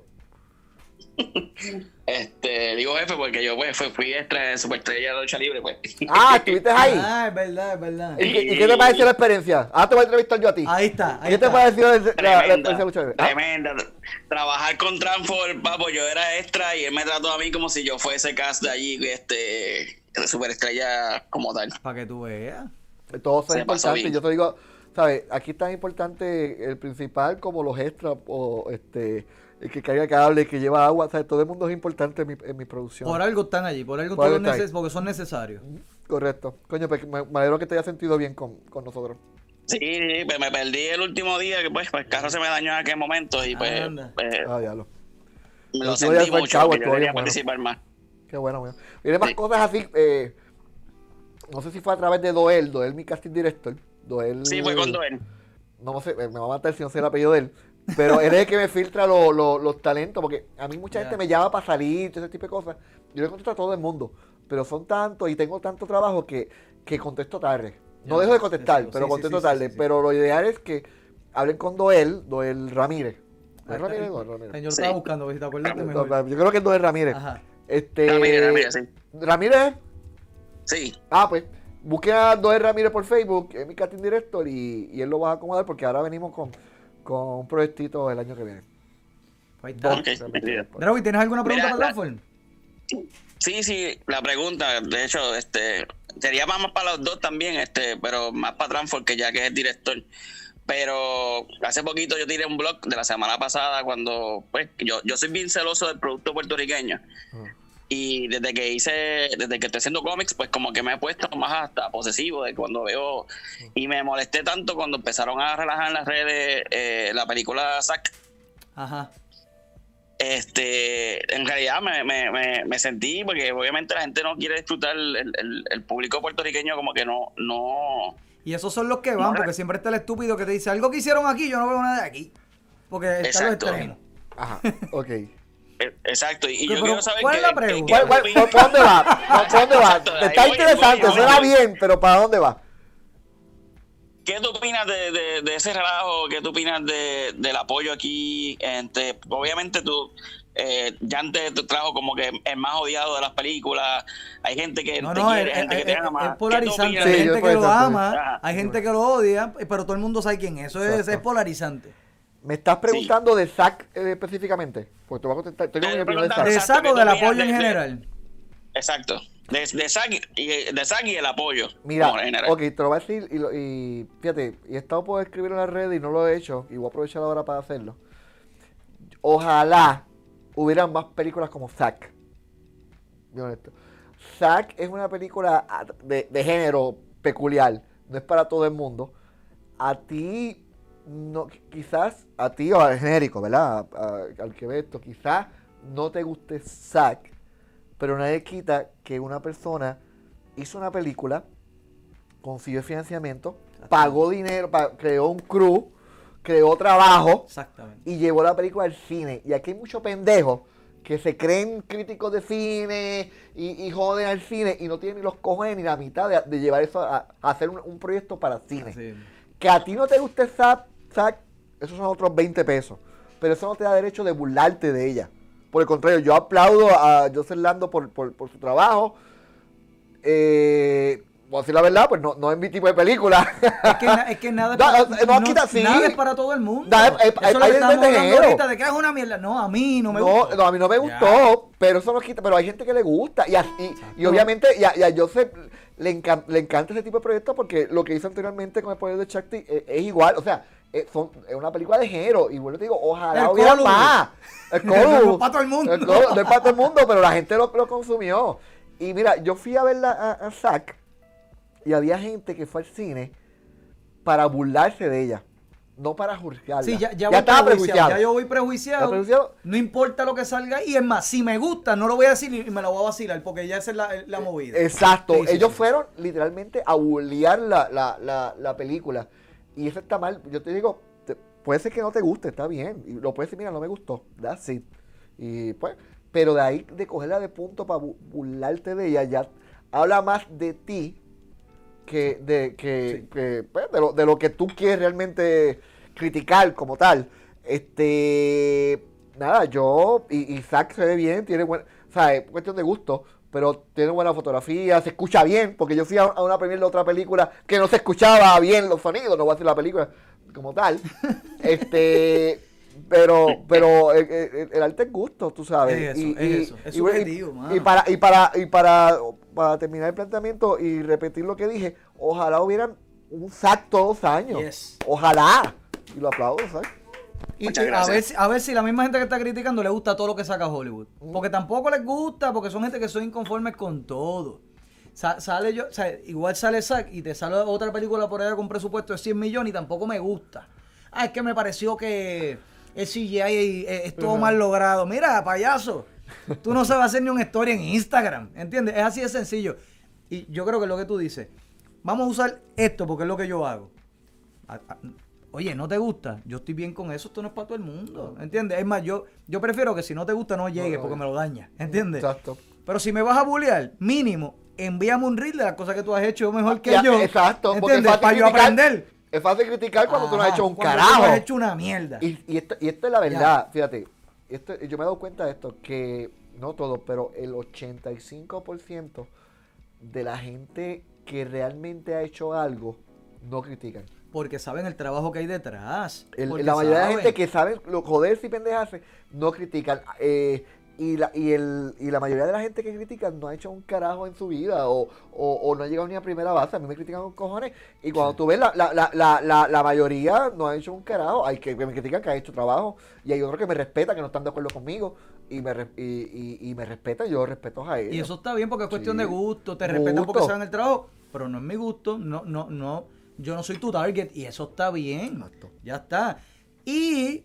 Este, digo jefe porque yo pues, fui, fui extra, superestrella de lucha libre, pues. Ah, estuviste ahí. Ah, es verdad, es verdad. ¿Y, qué, y qué te pareció la experiencia? Ah, te voy a entrevistar yo a ti. Ahí está, ahí ¿Qué te pareció la, la- la Tremenda, experiencia de lucha libre? Ah, tremenda. Trabajar con Transform, papo, yo era extra y él me trató a mí como si yo fuese cast de allí, este, superestrella como tal. Para que tú veas. Todo es importante. Yo te digo, ¿sabes? Aquí es tan importante el principal como los extras o este el que carga cable, el que lleva agua. ¿sabes? Todo el mundo es importante en mi, en mi producción. Por algo están allí, por algo Por algo están neces- porque son necesarios. Correcto. Coño, pues me, me alegro que te hayas sentido bien con, con nosotros. Sí, sí, pues me perdí el último día que pues, pues, el carro se me dañó en aquel momento y pues, Anda. pues, Ah, me el lo último día sentí mucho yo bien quería bueno. participar más. Qué bueno, bueno. Viene más Sí. cosas así. Eh, no sé si fue a través de Doel, Doel, mi casting director. Doel. Sí, fue con Doel. No sé, me va a matar si no sé el apellido de él. Pero él es el que me filtra lo- lo- los talentos, porque a mí mucha Ya. gente me llama para salir, todo ese tipo de cosas. Yo le contesto a todo el mundo, pero son tantos y tengo tanto trabajo que, que contesto tarde. No dejo de te contestar, pero Sí, contesto sí, sí, tarde. sí, sí. Pero lo ideal es que hablen con Doel, Doel Ramírez. Ahí ¿Doel está, Ramírez? Doel Ramírez. Yo lo Sí. estaba buscando, si te acuerdas No. Yo creo que es Doel Ramírez. Ajá. Este, Ramírez, Ramírez, sí. Ramírez. Sí, Ah, pues, busquen a Doel Ramírez por Facebook, es mi casting director, y, y él lo va a acomodar porque ahora venimos con, con un proyectito el año que viene. Ahí está. Ok, entendido. Drago, ¿y ¿tienes alguna pregunta Mira, para Transform? Sí, sí, la pregunta, de hecho, este, sería más, para los dos también, este, pero más para Transform, que ya que es el director. Pero hace poquito yo tiré un blog de la semana pasada cuando, pues, yo, yo soy bien celoso del producto puertorriqueño. Y desde que hice, desde que estoy haciendo cómics, pues como que me he puesto más hasta posesivo de cuando veo. Y me molesté tanto cuando empezaron a relajar en las redes eh, la película Zack. Ajá. Este, en realidad me, me, me, me sentí, porque obviamente la gente no quiere disfrutar, el, el, el público puertorriqueño como que no, no, Y esos son los que van, No, porque siempre está el estúpido que te dice algo que hicieron aquí, yo no veo nada de aquí. Porque está Exacto. los extremos. Ajá, ok. Eh, exacto. Y, yo quiero saber ¿cuál es la pregunta? qué- ¿Cuál- qué cuál- por, dónde va? No, ¿Por dónde va? Está interesante, suena bien, pero ¿para dónde va? ¿Qué tú opinas de, de, de ese relajo? ¿Qué tú opinas de, del apoyo aquí? Obviamente tú, eh, ya antes te trajo como que el más odiado de las películas. Hay gente que No, te no, quiere, es, gente que es- te ama. es ¿Qué tú polarizante. Hay Sí, gente que lo ama, hay gente que lo odia, pero todo el mundo sabe quién es. Eso es polarizante. ¿Me estás preguntando de Zack eh, específicamente? Pues te voy a contestar. Estoy con de preguntan ¿De que del apoyo en general? Exacto. De, de Zack y, de Zack y el apoyo. Mira, como en general. ok, te lo voy a decir y, lo- y fíjate, y he estado por escribirlo en la red y no lo he hecho y voy a aprovechar ahora para hacerlo. Ojalá hubieran más películas como Zack. Bien honesto. Zack es una película de, de género peculiar, no es para todo el mundo. A ti, no, quizás, a ti o al genérico, ¿verdad? A- a- al que ve esto, quizás no te guste Zack, pero nadie quita que una persona hizo una película, consiguió financiamiento, pagó dinero, pa- creó un crew, creó trabajo Exactamente. y llevó la película al cine. Y aquí hay muchos pendejos que se creen críticos de cine y, y joden al cine y no tienen ni los cojones ni la mitad de, de llevar eso a, a hacer un, un proyecto para cine. Que a ti no te guste Zack, Zack, esos son otros 20 pesos. Pero eso no te da derecho de burlarte de ella. Por el contrario, yo aplaudo a Joseph Lando por, por, por su trabajo. Eh, voy a decir la verdad, pues no, no es mi tipo de película. Es que, na- es que nada, es No, para, no, no, quita- sí. nada es para todo el mundo. Nada es- Eso hay- lo hay estamos hablando ahorita, de que es una mierda. No, a mí no me no, gusta. no, a mí no me Ya. gustó, pero eso no quita, pero hay gente que le gusta. Y, a- y, y obviamente y a, y a Joseph le, encan- le encanta ese tipo de proyectos porque lo que hizo anteriormente con el poder de Shakti es, es igual. O sea, es, son- es una película de género. Y bueno, te digo, ojalá El hubiera Colu. más. El No es Colu. para todo el mundo. El Colu, no es para todo el mundo, pero la gente lo, lo consumió. Y mira, yo fui a ver a, a Zack y había gente que fue al cine para burlarse de ella. No para juzgarla. Sí, ya, ya, estaba prejuiciado, prejuiciado. Ya yo voy ¿Estaba prejuiciado. prejuiciado? No importa lo que salga ahí. Es más, si me gusta, no lo voy a decir y me la voy a vacilar porque ya esa es la, la movida. Exacto, Sí, ellos sí. fueron literalmente a bullear la, la, la película. Y eso está mal. Yo te digo, te- puede ser que no te guste, está bien. Y lo puedes decir, mira, no me gustó. That's it. Y pues, pero de ahí de cogerla de punto para bu- burlarte de ella, ya habla más de ti que de, que, que, pues, de, lo, de lo que tú quieres realmente criticar como tal. Este, nada, yo, y, y Zack se ve bien, tiene buen, o sea, es cuestión de gusto, pero tiene buena fotografía, se escucha bien, porque yo fui a, una premier de otra película que no se escuchaba bien los sonidos, no voy a decir la película como tal. este, pero, pero el, el- el arte es gusto, tú sabes. Es eso, y, es y- eso, es y y- subjetivo, mano. y para, y para, y para, para terminar el planteamiento y repetir lo que dije, ojalá hubieran un SAC todos los años. Yes. Ojalá. Y lo aplaudo, ¿sabes? Y a, ver, si- a ver si la misma gente que está criticando le gusta todo lo que saca Hollywood. Porque tampoco les gusta, porque son gente que son inconformes con todo. Sa- sale yo, o sea, igual sale Zack y te sale otra película por allá con presupuesto de 100 millones y tampoco me gusta. Ah, es que me pareció que el CGI es, es todo mal logrado. Mira, payaso, tú no sabes hacer ni una historia en Instagram, ¿entiendes? Es así de sencillo. Y yo creo que lo que tú dices, vamos a usar esto porque es lo que yo hago. Oye, ¿no te gusta? Yo estoy bien con eso, esto no es para todo el mundo, ¿entiendes? Es más, yo, yo prefiero que si no te gusta no llegue porque me lo daña, ¿entiendes? Exacto. Pero si me vas a bullear, mínimo, envíame un reel de las cosas que tú has hecho mejor que Ya, yo. Exacto. porque es ¿Entiendes? fácil Para yo aprender. Es fácil criticar cuando tú no has hecho un carajo. Tú no has hecho una mierda. Y, y, esto, y esto es la verdad, fíjate, esto, yo me he dado cuenta de esto, que no todo, pero el 85% de la gente que realmente ha hecho algo no critican. Porque saben el trabajo que hay detrás. El- la mayoría de la gente que sabe lo joderse y pendejarse no critican. eh, y, la, y, el, y la mayoría de la gente que critica no ha hecho un carajo en su vida o, o, o no ha llegado ni a primera base. A mí me critican con cojones. Y cuando tú ves, la, la, la, la, la, la mayoría no ha hecho un carajo. Hay que, que me critican que ha hecho trabajo. Y hay otros que me respetan, que no están de acuerdo conmigo. Y me, y, y, y me respetan, yo respeto a ellos. Y eso está bien porque es cuestión Sí. de gusto. Te respetan porque saben el trabajo. Pero no es mi gusto. No, no, no. Yo no soy tu target. Y eso está bien. Exacto. Ya está. Y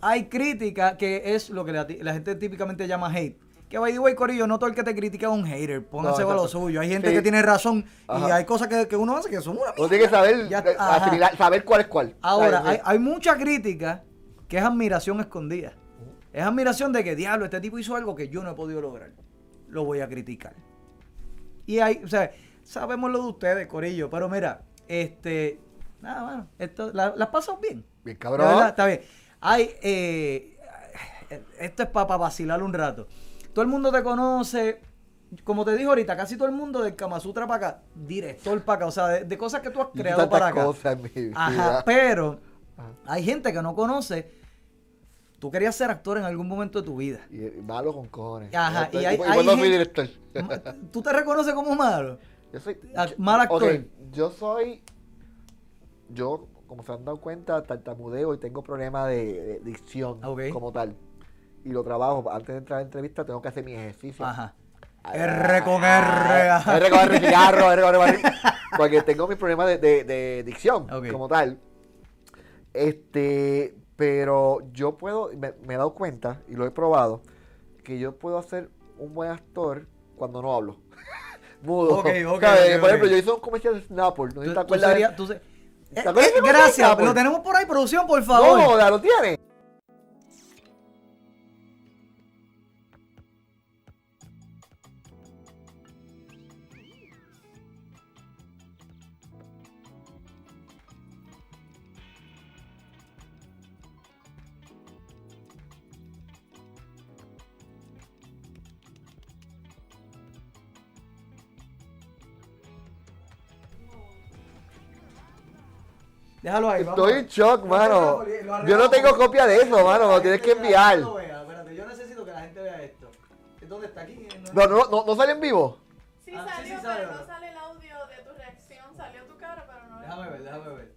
hay crítica que es lo que la, la gente típicamente llama hate. Que by the way, Corillo, no todo el que te critica es un hater. Pónganse No, para lo suyo. Hay gente Sí. que tiene razón. Y hay cosas que, que uno hace que son una Uno tiene que saber, Ya- eh, asimilar, saber cuál es cuál. Ahora, hay, hay mucha crítica que es admiración escondida. Es admiración de que, diablo, este tipo hizo algo que yo no he podido lograr. Lo voy a criticar. Y hay, o sea, sabemos lo de ustedes, Corillo, pero mira, este, nada, mano, esto, la- las pasas bien. Bien cabrón. verdad, está bien. Hay, eh, esto es para vacilar un rato. Todo el mundo te conoce, como te dijo ahorita, casi todo el mundo del Kama Sutra para acá, director para acá, o sea, de, de cosas que tú has creado tantas para acá. cosas en mi vida. Ajá, pero hay gente que no conoce. Tú querías ser actor en algún momento de tu vida. Y, y malo con cojones. Ajá, y hay- y hay cuando fui gente- ¿Tú te reconoces como malo? Yo soy. Ah, mal actor. ok, yo soy. Yo, como se han dado cuenta, tartamudeo y tengo problemas de, de dicción Ok. como tal. Y lo trabajo. Antes de entrar a la entrevista, tengo que hacer mi ejercicio. Ajá. R con R. ajá. R con R, cigarro, R con R. Porque tengo mis problemas de, de- de dicción Ok. como tal. Este, pero yo puedo, me, me he dado cuenta y lo he probado, que yo puedo hacer un buen actor cuando no hablo. Mudo. Ok, ok, Por ejemplo, yo hice un comercial de Snapple. ¿No te acuerdas? tú se- Eh, acuerdas eh, gracias, lo tenemos por ahí, producción, por favor. No, ¿lo tiene? Déjalo ahí, vamos. Estoy en shock, mano. Lo Yo no tengo copia de eso, mano. Lo tienes que enviar. Espérate, yo necesito que la gente vea esto. ¿Dónde está aquí? No, no, no, no sale en vivo. Sí Ah, sí, salió, sí pero no sale el audio de tu reacción. Salió tu cara, pero no Déjame ver, déjame ver.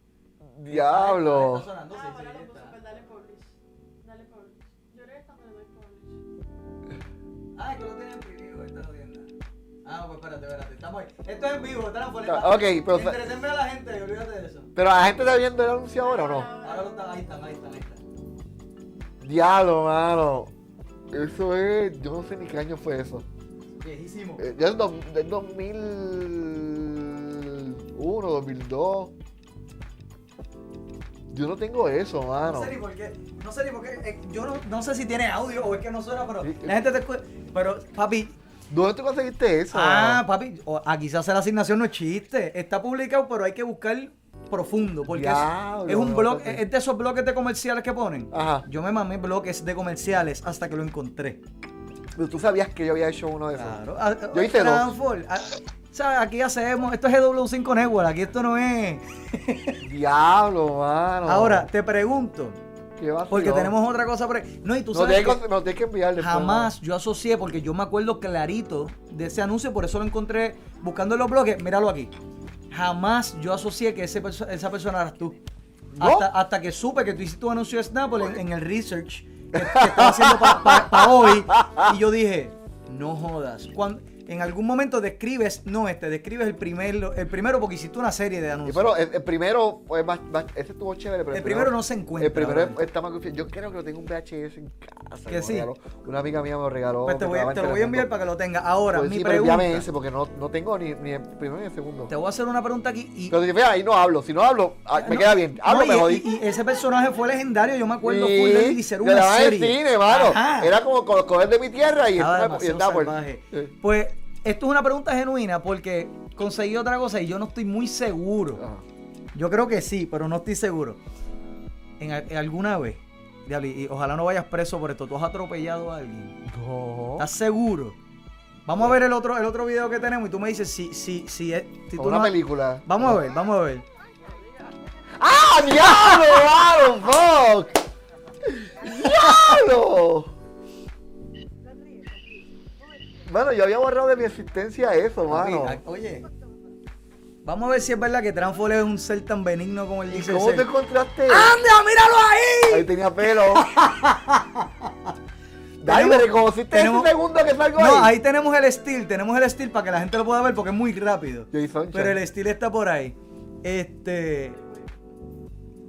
Diablo. está sonando, sí, Ah, sí, puso, está. pues dale publish. Dale publish. Yo creo que cuando le doy publish. Ah, es que lo tenía Ah, pues espérate, espérate. Estamos ahí. Esto es en vivo, está en Ah, ok, pero- Entretenme a la gente, olvídate de eso. Pero la gente está viendo el anuncio ahora o no. Ahora lo está, ahí están, ahí están, ahí están. Diablo, mano. Eso es. Yo no sé ni qué año fue eso. Viejísimo. Eh, Ya es do- del 2001, 2002. Yo no tengo eso, No mano. sé ni por qué. No sé ni por qué. eh, yo no, no sé si tiene audio o es que no suena, pero Sí. la gente te escucha. Pero, papi. ¿Dónde tú conseguiste eso? Ah, papi. o- Aquí se hace la asignación, no es chiste. Está publicado, pero hay que buscar profundo. Porque es- un blog. Es de esos bloques de comerciales que ponen. Ajá. Yo me mamé bloques de comerciales hasta que lo encontré. Pero tú sabías que yo había hecho uno de esos. Claro. Ah, Yo hice dos. Transform. Ah, ¿Sabes? Aquí hacemos. Esto es GW5 Network. Aquí esto no es. Diablo, mano. Ahora, te pregunto. Porque tenemos otra cosa por ahí. No, y tú sabes. tienes que- que, tienes que enviar después, Jamás yo asocié, porque yo me acuerdo clarito de ese anuncio, por eso lo encontré buscando en los blogs. Míralo aquí. Jamás yo asocié que ese esa persona eras tú. ¿No? Hasta, hasta que supe que tú hiciste un anuncio de Snapple en, en el research que, que estaba haciendo para hoy. Y yo dije, no jodas. Cuando, en algún momento describes, no este, describes el primero, el primero porque hiciste una serie de anuncios. pero el, el primero, pues, más, más- ese estuvo chévere, pero El primero no se encuentra, El primero está más confiado. Yo creo que lo tengo un VHS en casa. Que sí. regaló. Una amiga mía me lo regaló. Pues te, voy, te lo voy a enviar para que lo tengas. Ahora, Pues mi sí, pero pregunta. envíame ese porque no, no tengo ni, ni el primero ni el segundo. Te voy a hacer una pregunta aquí y Pero si ahí no hablo. Si no hablo, ah, me No, queda bien. Hablo, no, me y, jodí. y- y ese personaje fue legendario, yo me acuerdo Sí, de él y ser le una serie. cine, mano. Era como con los cohetes de mi tierra y Estaba y. Sí. Pues esto es una pregunta genuina porque conseguí otra cosa y yo no estoy muy seguro. Ajá. Yo creo que sí, pero no estoy seguro. En, al- en alguna vez, diablo, y ojalá no vayas preso por esto, tú has atropellado a alguien. No. ¿Estás seguro? Vamos a ver el otro, el otro video que tenemos y tú me dices si, si, si, es- si tú una no- película. Vamos a ver, vamos a ver. ¡Ah, diablo, mano! ¡Fuck! ¡Diablo! Mano, yo había borrado de mi existencia eso, mano. Papi, a- Oye, vamos a ver si es verdad que Transfol es un ser tan benigno como él ¿Y dice. cómo te encontraste? ¡Anda, míralo ahí! Ahí tenía pelo. Dale, ¿me reconociste tenemos- ese segundo que salgo No, ahí? ahí tenemos el steel, tenemos el steel para que la gente lo pueda ver porque es muy rápido. Sunshine. Pero el steel está por ahí. Este.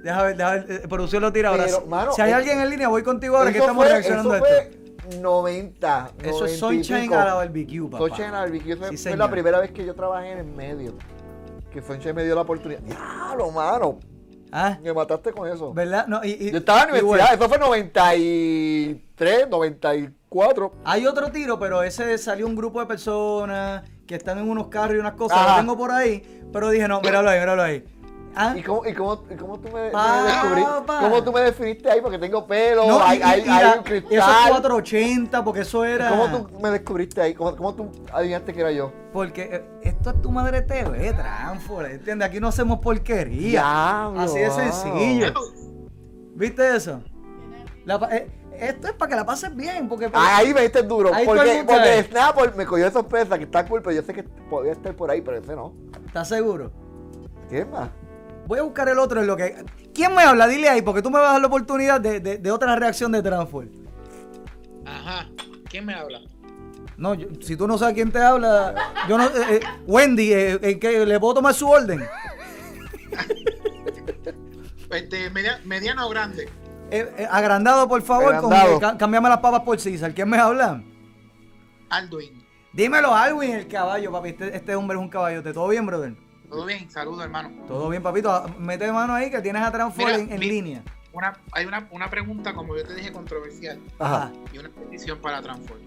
Deja ver, deja ver. eh, Producción lo tira ahora. Pero, Si- mano, si hay es- alguien en línea, voy contigo ahora que estamos fue- reaccionando a esto. fue 90. Eso 90 es Sunshine a la barbecue, papá. Sunshine a la barbecue. Sí, fue señor. la primera vez que yo trabajé en el medio. Que Sunshine me dio la oportunidad. ¡Diablo, mano! Ah, Me mataste con eso. ¿verdad? No, y, y- Yo estaba en la bueno, universidad. Eso fue 93, 94. Hay otro tiro, pero ese salió un grupo de personas que están en unos carros y unas cosas. Ajá. Lo tengo por ahí, pero dije, no, míralo ahí, míralo ahí. Ah, ¿Y cómo, y cómo, y cómo tú me, descubriste? pa. ¿Cómo tú me definiste ahí? Porque tengo pelo, no, hay, y- hay, hay la- un y eso es cristal. 480, porque eso era. ¿Cómo tú me descubriste ahí? ¿Cómo, cómo tú adivinaste que era yo? Porque eh, esto es tu madre TV, Transfor, ¿entiendes? Aquí no hacemos porquería. Diablo, Así de wow. sencillo. ¿Viste eso? La eh, esto es para que la pases bien, porque... Ah, Ahí me diste duro. Porque porque. Snapple me cogió de sorpresa, que está cool, pero yo sé que podía estar por ahí, pero ese no. ¿Estás seguro? ¿Quién más? Voy a buscar el otro en lo que... ¿Quién me habla? Dile ahí, porque tú me vas a dar la oportunidad de, de- de otra reacción de Transfor. Ajá. ¿Quién me habla? No, yo- si tú no sabes quién te habla, yo no... eh, eh, Wendy, eh, eh, que ¿le puedo tomar su orden? Este, media- mediano o grande. Eh, eh, agrandado, por favor, con- Agrandado. eh, ca- cámbiame las papas por César. ¿Quién me habla? Alduin. Dímelo, Alwin, el caballo, papi. Este, este hombre es un caballote. ¿Todo bien, brother? Todo bien, saludos hermano. Todo bien, papito. Mete mano ahí que tienes a Transform en, en mi- línea. Una, hay una, una pregunta, como yo te dije, controversial Ajá. y una petición para Transform.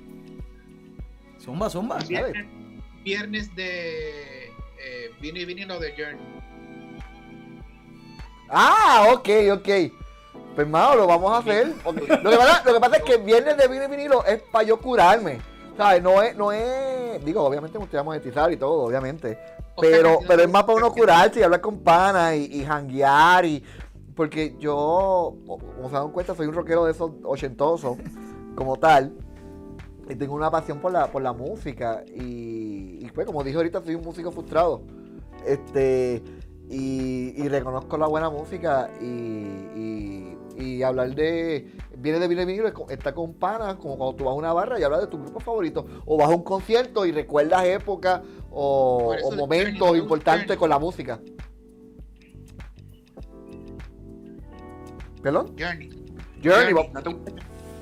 Zumba, zumba. Viernes, viernes de eh, vino y vinilo de Journey. Ah, ok, ok. Pues, mano, lo vamos a hacer. Lo, que pasa, lo que pasa es que el viernes de vino y vinilo es para yo curarme. ¿Sabes? No es, no es. Digo, obviamente me estoy a monetizar y todo, obviamente. Pero, pero es más para uno curarse y hablar con panas y, y janguear y. Porque yo, como se dan cuenta, soy un rockero de esos ochentosos, como tal. Y tengo una pasión por la, por la música. Y, y pues, como dije ahorita, soy un músico frustrado. Este. Y, y reconozco la buena música y, y- y hablar de. Viene de viene vinilo, está con panas, como cuando tú vas a una barra y hablas de tu grupo favorito. O vas a un concierto y recuerdas épocas o, el momentos importantes con la música. ¿Perdón? Journey. Journey, Journey, va- no te-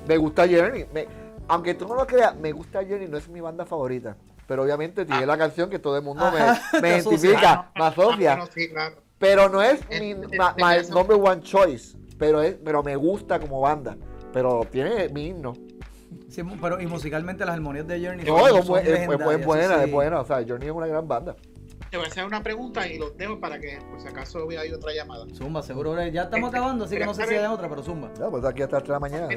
me gusta Journey. Me- aunque tú no lo creas, me gusta Journey, no es mi banda favorita. Pero obviamente tiene Ah. la canción que todo el mundo Ajá, me, me asocia. identifica, me Ah, asocia. no, sí, claro. Pero no es mi ma- number one choice. Pero, es, pero me gusta como banda. Pero tiene mi himno. Sí, pero y musicalmente las armonías de Journey No, son- es, son es- es buena, es buena. O sea, Journey es una gran banda. Te voy a hacer una pregunta y los dejo para que, por si acaso hubiera habido otra llamada. Zumba, seguro. Ya estamos Este, acabando, así que no sé si hay otra, pero zumba. Ya, pues aquí hasta las 3 de la mañana.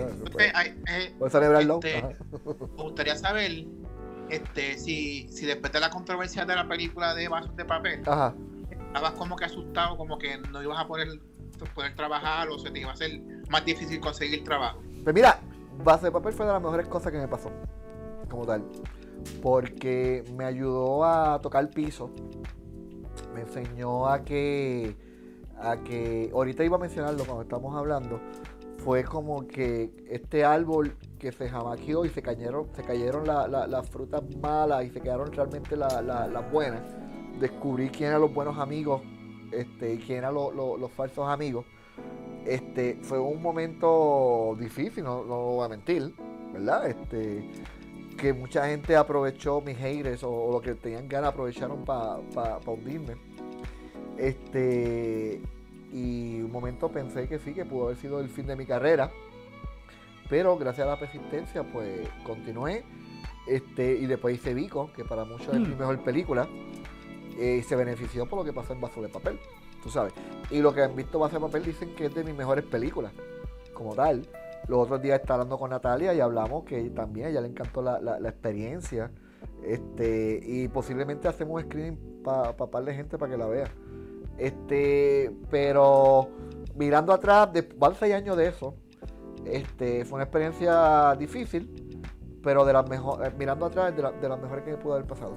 hay- eh, puedes celebrarlo. este- me gustaría saber este, si, si después de la controversia de la película de Vasos de Papel, Ajá. estabas como que asustado, como que no ibas a poder, poder trabajar o se te iba a hacer más difícil conseguir trabajo. Pues mira, Base de Papel fue de las mejores cosas que me pasó. Como tal. Porque me ayudó a tocar piso. Me enseñó a que. A que. Ahorita iba a mencionarlo cuando estamos hablando. Fue como que este árbol que se jamaqueó y se cayeron, se cayeron la- la- las frutas malas y se quedaron realmente la- la- las buenas. Descubrí quién eran los buenos amigos este, y quién eran lo- lo- los falsos amigos este fue un momento difícil, no, no voy a mentir, ¿verdad? Este que mucha gente aprovechó mis haters o, o lo que tenían ganas aprovecharon para hundirme. Este y un momento pensé que sí, que pudo haber sido el fin de mi carrera. Pero gracias a la persistencia, pues continué. Este, y después hice Vico, que para muchos es mi Hmm. mejor película. eh, y se benefició por lo que pasó en Vaso de Papel. Sabes. Y lo que han visto Vaso de Papel dicen que es de mis mejores películas. Como tal. Los otros días estaba hablando con Natalia y hablamos que también a ella le encantó la, la- experiencia. Este, y posiblemente hacemos screening para pa par de gente para que la vea. Este, pero mirando atrás, van seis años de eso. Este, fue una experiencia difícil, pero de las mejores, mirando atrás, de, de las mejores que me pudo haber pasado.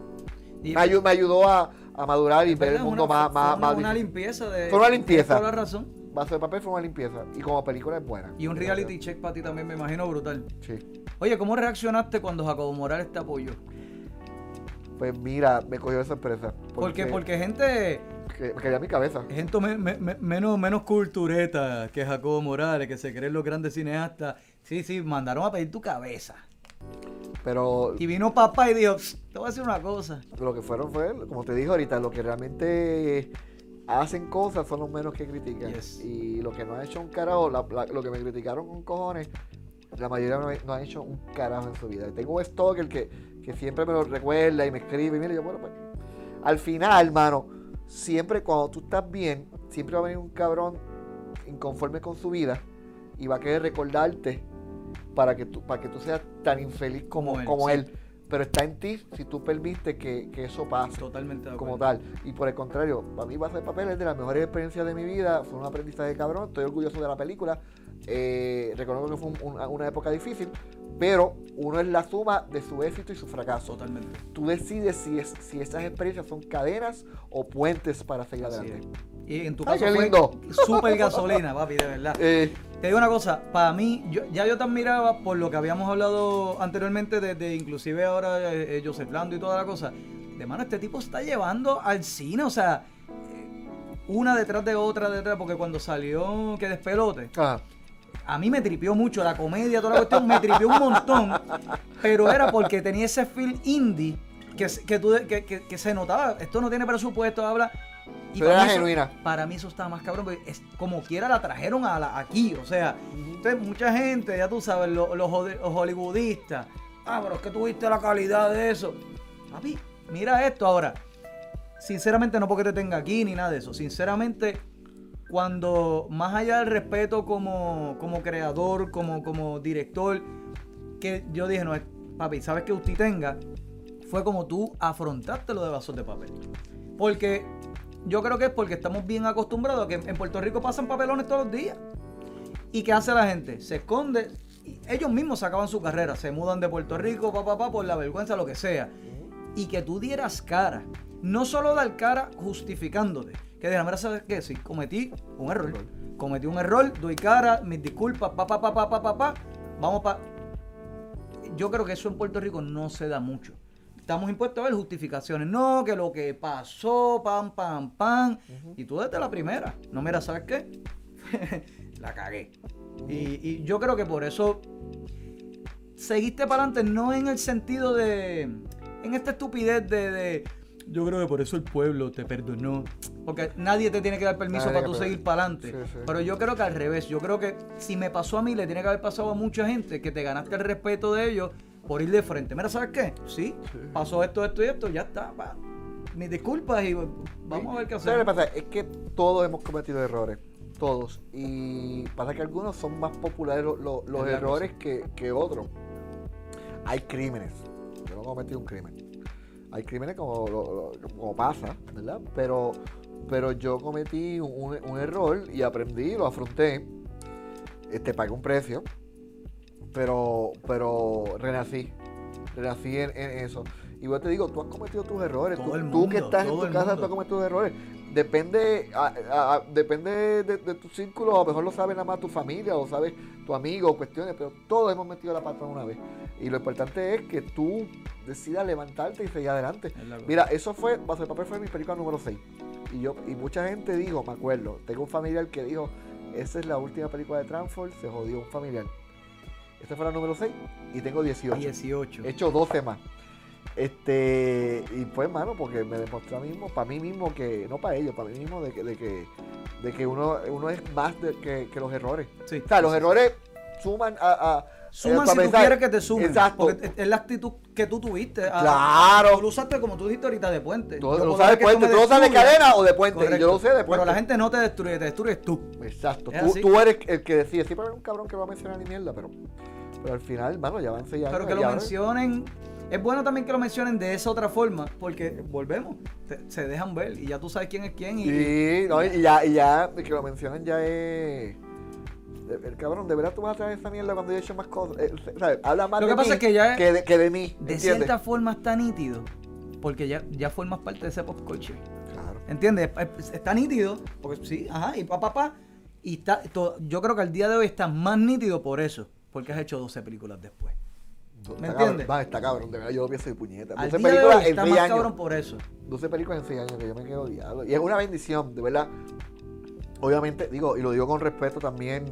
Y- Me, ayu- me ayudó a, a madurar y ver el mundo una- más, fue más, una, más limpieza de. Fue una limpieza. toda la razón. Vaso de papel fue una limpieza. Y como película es buena. Y un reality check para ti también, me imagino, brutal. Sí. Oye, ¿cómo reaccionaste cuando Jacobo Morales te apoyó? Pues mira, me cogió de sorpresa. Porque, porque gente, que- me caía mi cabeza. gente me- me- me- menos, menos cultureta que Jacobo Morales, que se creen los grandes cineastas. Sí, sí, mandaron a pedir tu cabeza. Pero Y vino papá y dijo, "Psst, te voy a decir una cosa. lo que fueron fue, como te dije ahorita, lo que realmente hacen cosas son los menos que critican. Yes. Y lo que no han hecho un carajo, la- la- lo que me criticaron con cojones, la mayoría no, no han hecho un carajo en su vida. Tengo un stalker que, que siempre me lo recuerda y me escribe. Y mira, yo, bueno, pues. Al final, hermano, siempre cuando tú estás bien, siempre va a venir un cabrón inconforme con su vida y va a querer recordarte para que tú, para que tú seas tan infeliz como, Como él, como sí. él. Pero está en ti si tú permites que, que eso pase Totalmente de como tal. Y por el contrario, para mí Base de Papel es de las mejores experiencias de mi vida. Fue un aprendizaje cabrón. Estoy orgulloso de la película. Eh, reconozco que fue un- una, una época difícil. Pero uno es la suma de su éxito y su fracaso. Totalmente. Tú decides si, es, si esas experiencias son cadenas o puentes para seguir Así adelante. Y en tu Ay, caso fue súper gasolina, papi, de verdad. Eh, Te digo una cosa, para mí, yo, ya yo te admiraba por lo que habíamos hablado anteriormente, desde inclusive ahora eh, eh, Joseph Lando y toda la cosa. De mano, este tipo está llevando al cine, o sea, eh, una detrás de otra, detrás, porque cuando salió Que Despelote, a mí me tripió mucho la comedia, toda la cuestión, me tripió un montón, pero era porque tenía ese feel indie tú que- que se notaba, esto no tiene presupuesto, habla. Y Pero para era mí eso- genuina. Para mí eso estaba más cabrón, porque es, como quiera la trajeron a la- aquí, o sea, entonces mucha gente, ya tú sabes, lo- los, hollywoodistas, ah, pero es que tuviste la calidad de eso. Papi, mira esto ahora. Sinceramente, no porque te tenga aquí ni nada de eso. Sinceramente, cuando más allá del respeto como, como creador, como, como director, que yo dije, no, papi, ¿sabes que usted tenga? Fue como tú afrontaste lo de vasos de papel. Porque yo creo que es porque estamos bien acostumbrados a que en Puerto Rico pasan papelones todos los días. ¿Y qué hace la gente? Se esconde. Ellos mismos sacaban su carrera, se mudan de Puerto Rico, pa, pa, pa, por la vergüenza, lo que sea. Y que tú dieras cara. No solo dar cara justificándote. Que manera, ¿sabes qué? Sí, cometí un error. Cometí un error, doy cara, mis disculpas, pa, pa, pa, pa, pa, pa, pa. Vamos pa. Yo creo que eso en Puerto Rico no se da mucho. Estamos impuestos a ver justificaciones. No, que lo que pasó, pam, pam, pam. Y tú desde la primera. No, mira, ¿sabes qué? la cagué. Y, y yo creo que por eso seguiste para adelante, no en el sentido de. En esta estupidez de, de, Yo creo que por eso el pueblo te perdonó. Porque nadie te tiene que dar permiso Nadie para tú seguir para adelante. Sí, sí. Pero yo creo que al revés. Yo creo que si me pasó a mí, le tiene que haber pasado a mucha gente que te ganaste el respeto de ellos por ir de frente. Mira, ¿sabes qué? Sí, pasó esto, esto y esto, ya está. pa. Mis disculpas y vamos a ver qué ¿Sabes lo que hacer. pasa? Es que todos hemos cometido errores. Todos. Y pasa que algunos son más populares lo- lo- los errores que, que otros. Hay crímenes. Yo no cometí un crimen. Hay crímenes como, lo- lo- como pasa, ¿verdad? Pero, pero yo cometí un, un error y aprendí, lo afronté. Este, pagué un precio. Pero, pero renací. Renací en, en eso. Y yo te digo, tú has cometido tus errores. Tú, el tú que estás en tu el casa, tú has cometido tus errores. Depende, a- a- a- depende de, de tu círculo, a lo mejor lo sabe nada más tu familia, o sabes tu amigo, cuestiones, pero todos hemos metido la pata una vez. Y lo importante es que tú decidas levantarte y seguir adelante. Es. Mira, eso fue, Vaso de Papel fue mi película número 6. Y yo, y mucha gente dijo, me acuerdo, tengo un familiar que dijo, esa es la última película de Transform, se jodió un familiar. Esta fue la número 6 y tengo 18. 18. He hecho 12 más. Este, y pues, mano, porque me demostró a mí mismo, para mí mismo, que, no para ellos, para mí mismo, de que, de que, de que uno, uno es más de, que, que los errores. Sí. O sea, los errores suman a. a Suman si tú quieres que te sumen. Exacto. Porque es la actitud que tú tuviste. Ah, Claro. Tú lo usaste como tú dijiste ahorita de puente. Tú lo usas de puente, tú lo usas de cadena o de puente. Y yo Correcto. lo usé de puente. Pero la gente no te destruye, te destruyes tú. Exacto. Tú, tú eres el que decide. Siempre a haber un cabrón que va a mencionar ni mierda, pero, pero al final, mano, ya van seis años. Pero que lo mencionen. Es bueno también que lo mencionen de esa otra forma, porque volvemos, te- se dejan ver y ya tú sabes quién es quién. Y, Sí, no, y ya, y ya, que lo mencionan ya es. El cabrón, de verdad tú vas a traer esa mierda cuando yo he hecho más cosas. Eh, ¿sabes? Habla más Lo de que pasa mí es que ya es- que de, que de mí. de ¿entiendes? cierta forma está nítido, porque ya, ya formas parte de ese pop culture. Claro. ¿Entiendes? Es- Está nítido, porque sí, ajá, y papá, papá. Y está, to- yo creo que al día de hoy está más nítido por eso, porque has hecho 12 películas después. ¿Me entiendes? va, está cabrón, de verdad yo lo pienso de puñeta. Al 12 día de hoy películas en está 6 más años. cabrón por eso. 12 películas en 6 años que yo me quedo odiado. Y es una bendición, de verdad. Obviamente, digo, y lo digo con respeto también,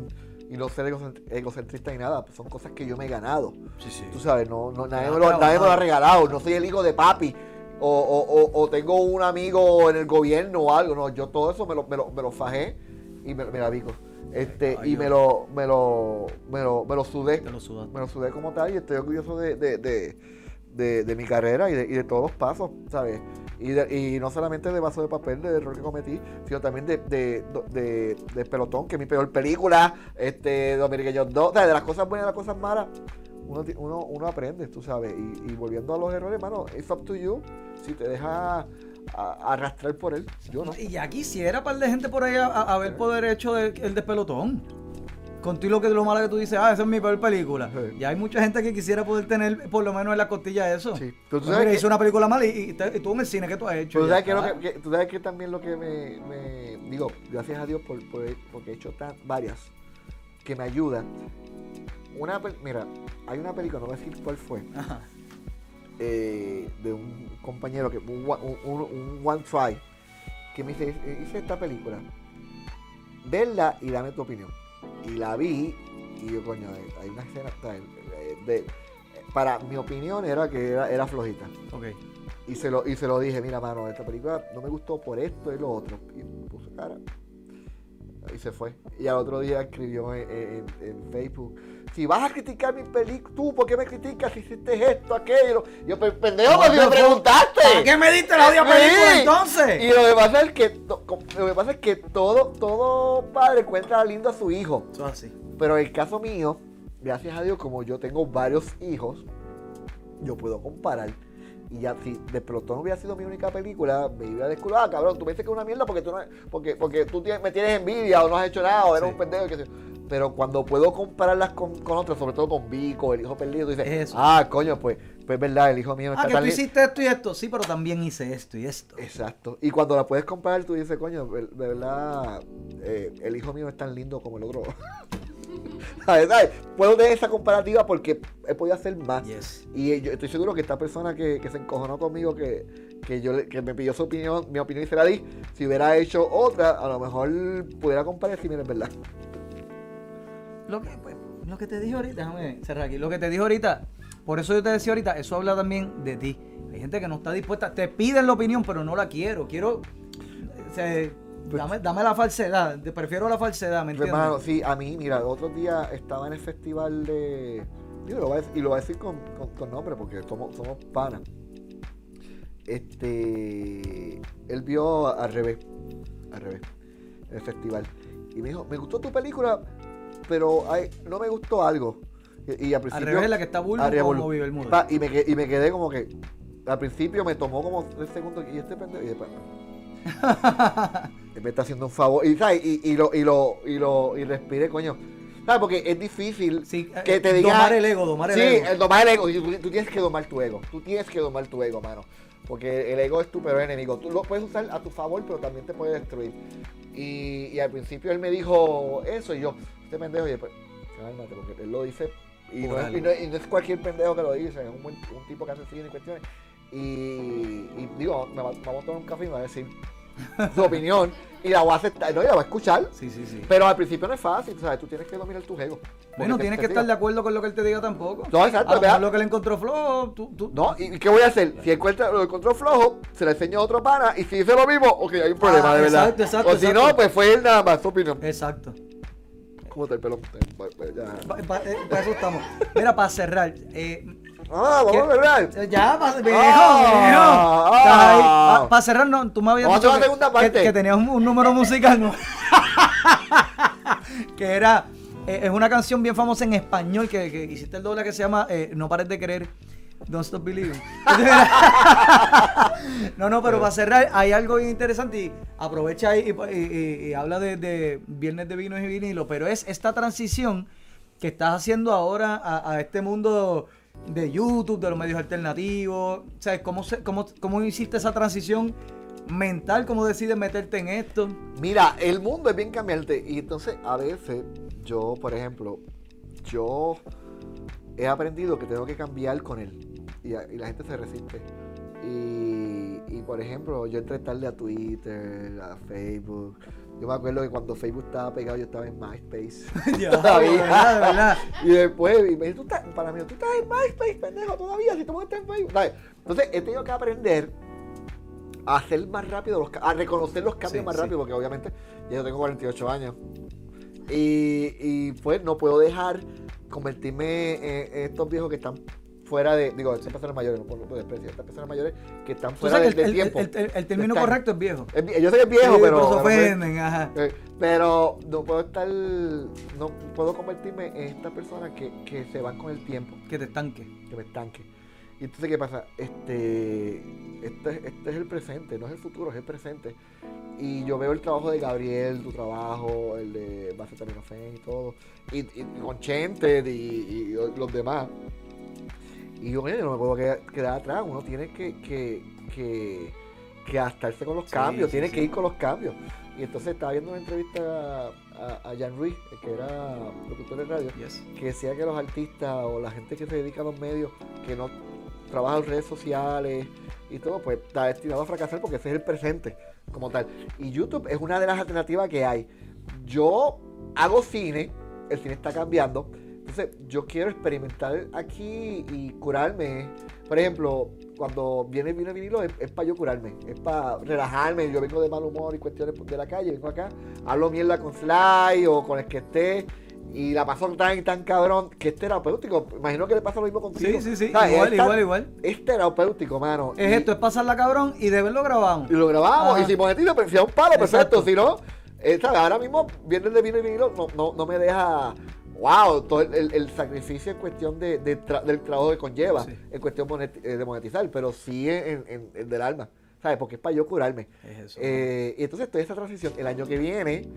y no ser egocent- egocentrista ni nada, son cosas que yo me he ganado. Sí, sí. Tú sabes, no, no, nadie, me lo, nadie me lo ha regalado. No soy el hijo de papi. O, o- o- o tengo un amigo en el gobierno o algo. No, yo todo eso me lo, me lo, me lo fajé y me, me la vico. Este, Ay, y me lo, me lo, me lo, me lo sudé. Te lo sudaste. Me lo sudé como tal y estoy orgulloso de, de, de, de- de mi carrera y de, y de todos los pasos, ¿sabes? Y, de- y no solamente de vaso de papel, del error que cometí, sino también de, de, de, de Pelotón, que es mi peor película, este, Dominique Jones 2, o sea, de las cosas buenas y las cosas malas, uno, uno, uno aprende, tú sabes. Y, y volviendo a los errores, hermano, it's up to you. Si te deja a- arrastrar por él, yo no. Y ya quisiera par de gente por ahí a- a- haber poder hecho el, el despelotón. Contigo lo que lo malo que tú dices, ah, esa es mi peor película. Sí. Ya hay mucha gente que quisiera poder tener por lo menos en la costilla eso. Sí. Pero tú sabes mira, que- hice una película mala y, y y tú en el cine, ¿qué tú has hecho? Tú sabes, que lo está. que, que- tú sabes que también lo que me, me- digo, gracias a Dios por, por- porque he hecho tan, varias que me ayudan. Una, mira, hay una película, no voy a decir cuál fue, eh, de un compañero que un, one- un- un- un one try que me dice, hice esta película, verla y dame tu opinión. Y la vi y yo, coño, hay una escena, de- para mi opinión era que era, era flojita. Ok. Y se, lo, y se lo dije, mira, mano, esta película no me gustó por esto y lo otro. Y puso cara. Y se fue. Y al otro día escribió en, en- en Facebook, si vas a criticar mi película, tú, ¿por qué me criticas si hiciste esto, aquello? Y yo, "Pero, pendejo, pues si me preguntaste. ¿Para qué me diste la odia Sí. película entonces? Y lo que pasa es que, lo que, pasa es que todo, todo padre encuentra lindo a su hijo. Eso es así. Pero en el caso mío, gracias a Dios, como yo tengo varios hijos, yo puedo comparar. Y ya, si de pelotón hubiera sido mi única película, me iba a descubrir, ah, cabrón, tú me dices que es una mierda porque tú, no, porque, porque tú tienes- me tienes envidia o no has hecho nada o eres Sí. un pendejo. yo. Pero cuando puedo compararlas con, con otras, sobre todo con Vico, el hijo perdido, tú dices, Eso. ah, coño, pues, pues es verdad, el hijo mío Ah, está que tan tú hiciste esto y esto. Sí, pero también hice esto y esto. Exacto. Y cuando la puedes comparar, tú dices, coño, de de verdad, eh, el hijo mío es tan lindo como el otro. ¿Sabes? ¿Sabes? Puedo tener esa comparativa porque he podido hacer más. Yes. Y yo estoy seguro que esta persona que, que se encojonó conmigo, que, que yo que me pidió su opinión, mi opinión y se la di, si hubiera hecho otra, a lo mejor pudiera comparar si mira, es verdad. Lo que, pues, lo que te dije ahorita, déjame cerrar aquí. Lo que te dije ahorita, por eso yo te decía ahorita, eso habla también de ti. Hay gente que no está dispuesta, te piden la opinión, pero no la quiero. Quiero. o sea, dame, dame la falsedad. te Prefiero la falsedad, ¿me Pues, entiendes? hermano, sí, a mí, mira, el otro día estaba en el festival de. digo, lo voy a decir- y lo voy a decir con, con- con nombre porque somos, somos panas. Este. Él vio al revés. Al revés. En el festival. Y me dijo, me gustó tu película, pero ay, no me gustó algo. Y, y al Al principio. revés, la que está Bulbo al como vive el mundo. Y, me, y me quedé como que. Al principio me tomó como tres segundos y este pendejo. Y después. Él me está haciendo un favor. Y, ¿sabes? Y, y lo, y lo, y lo, y respiré, coño. ¿Sabes? Porque es difícil Sí, eh, que te diga. domar el ego, domar el sí, ego. el domar el ego. Tú, tú tienes que domar tu ego. Tú tienes que domar tu ego, mano. Porque el ego es tu peor enemigo. Tú lo puedes usar a tu favor, pero también te puede destruir. Y, y al principio él me dijo eso y yo, este pendejo, y después, cálmate, porque él lo dice. Y no, es, algo. y, no, es- y no es cualquier pendejo que lo dice, es un, buen- un tipo que hace cine y cuestiones. Y, y digo, me va- a tomar un café y me va a decir su opinión. Y la voy a aceptar, no, y la voy a escuchar. Sí, sí, sí. Pero al principio no es fácil, ¿sabes? Tú tienes que dominar tu ego. Bueno, tienes te- que te estar de acuerdo con lo que él te diga tampoco. No, exacto, A lo mejor lo que le encontró flojo, tú, tú- No, ¿y qué voy a hacer? Si encuentra, lo encontró flojo, se lo enseño a otro pana. Y si dice lo mismo, ok, hay un problema, Ah, de verdad. exacto, exacto, o si exacto. no, pues fue él nada más, su opinión. Exacto. ¿Cómo está el pelo? Ya. Pa- pa- eh, para eso estamos. Mira, para cerrar. eh, Ah, vamos a ver. Eh, Ya, para viejo, Ah, viejo. Ah. Pa- Para cerrar, no, tú me habías dicho que, segunda que- parte. que tenías un, un número musical, ¿no? que era, eh, es una canción bien famosa en español que, que hiciste el doble que se llama eh, No pares de querer. Don't Stop Believing. no, no, pero para cerrar, hay algo bien interesante y aprovecha ahí y, y- y- y habla de, de Viernes de Vinos y Vinilo, pero es esta transición que estás haciendo ahora a, a este mundo de YouTube, de los medios alternativos. O sea, ¿cómo, se- cómo, cómo hiciste esa transición mental? ¿Cómo decides meterte en esto? Mira, el mundo es bien cambiante. Y entonces, a veces, yo, por ejemplo, yo he aprendido que tengo que cambiar con él. Y, la gente se resiste. Y, y, por ejemplo, yo entré tarde a Twitter, a Facebook. Yo me acuerdo que cuando Facebook estaba pegado, yo estaba en MySpace. Ya, Todavía. de verdad, de verdad. Y después, y me dice, tú estás, para mí, tú estás en MySpace, pendejo, todavía, si tú no estás en Facebook. ¿sabes? Entonces, he tenido que aprender a hacer más rápido, los, a reconocer los cambios Sí, más sí. rápido, porque obviamente ya yo tengo 48 años. Y, y pues no puedo dejar convertirme en estos viejos que están fuera de, digo, estas personas mayores, no puedo despreciar, estas personas mayores que están fuera del, el, tiempo. el- el- el término Están- correcto es viejo. Es yo sé que es viejo, Sí, pero... pues, ofenden, ajá. eh, pero no puedo estar, no puedo convertirme en esta persona que, que se van con el tiempo, Que te estanque. que me estanque. Y entonces, ¿qué pasa? Este, este, este es el presente, no es el futuro, es el presente. Y yo veo el trabajo de Gabriel, tu trabajo, el de Bacetaminofen y todo, y, y con Chente y, y los demás. Y yo, "Oye, no me puedo quedar, quedar atrás, uno tiene que, que, que, que adaptarse con los Sí, cambios, sí, tiene sí. que ir con los cambios. Y entonces estaba viendo una entrevista a, a Jan Ruiz, que era locutor de radio, Yes. que decía que los artistas o la gente que se dedica a los medios, que no trabaja en redes sociales y todo, pues está destinado a fracasar porque ese es el presente como tal. Y YouTube es una de las alternativas que hay. Yo hago cine, el cine está cambiando. Entonces yo quiero experimentar aquí y curarme. Por ejemplo, cuando viene viene vinilo es, para yo curarme, es para relajarme. Yo vengo de mal humor y cuestiones de la calle, vengo acá, hablo mierda con Sly o con el que esté y la pasó tan tan cabrón que es terapéutico. Imagino que le pasa lo mismo contigo. Sí, sí, sí. ¿Sabes? Igual, igual, igual. Es terapéutico, mano. Es Y- esto, es pasarla cabrón y de verlo grabamos. y lo grabamos. Ajá. Y si monetiza, pues si a un palo, perfecto. Si no, eh, ¿sabes? ahora mismo, viernes de vino y vinilo, no, no, no me deja. Wow, todo el, sacrificio en cuestión de, de tra- del trabajo que conlleva, Sí. en cuestión eh, de monetizar, pero sí en, en- en del alma, ¿sabes? Porque es para yo curarme. Es eso. Eh, y entonces estoy en esa transición. El año que viene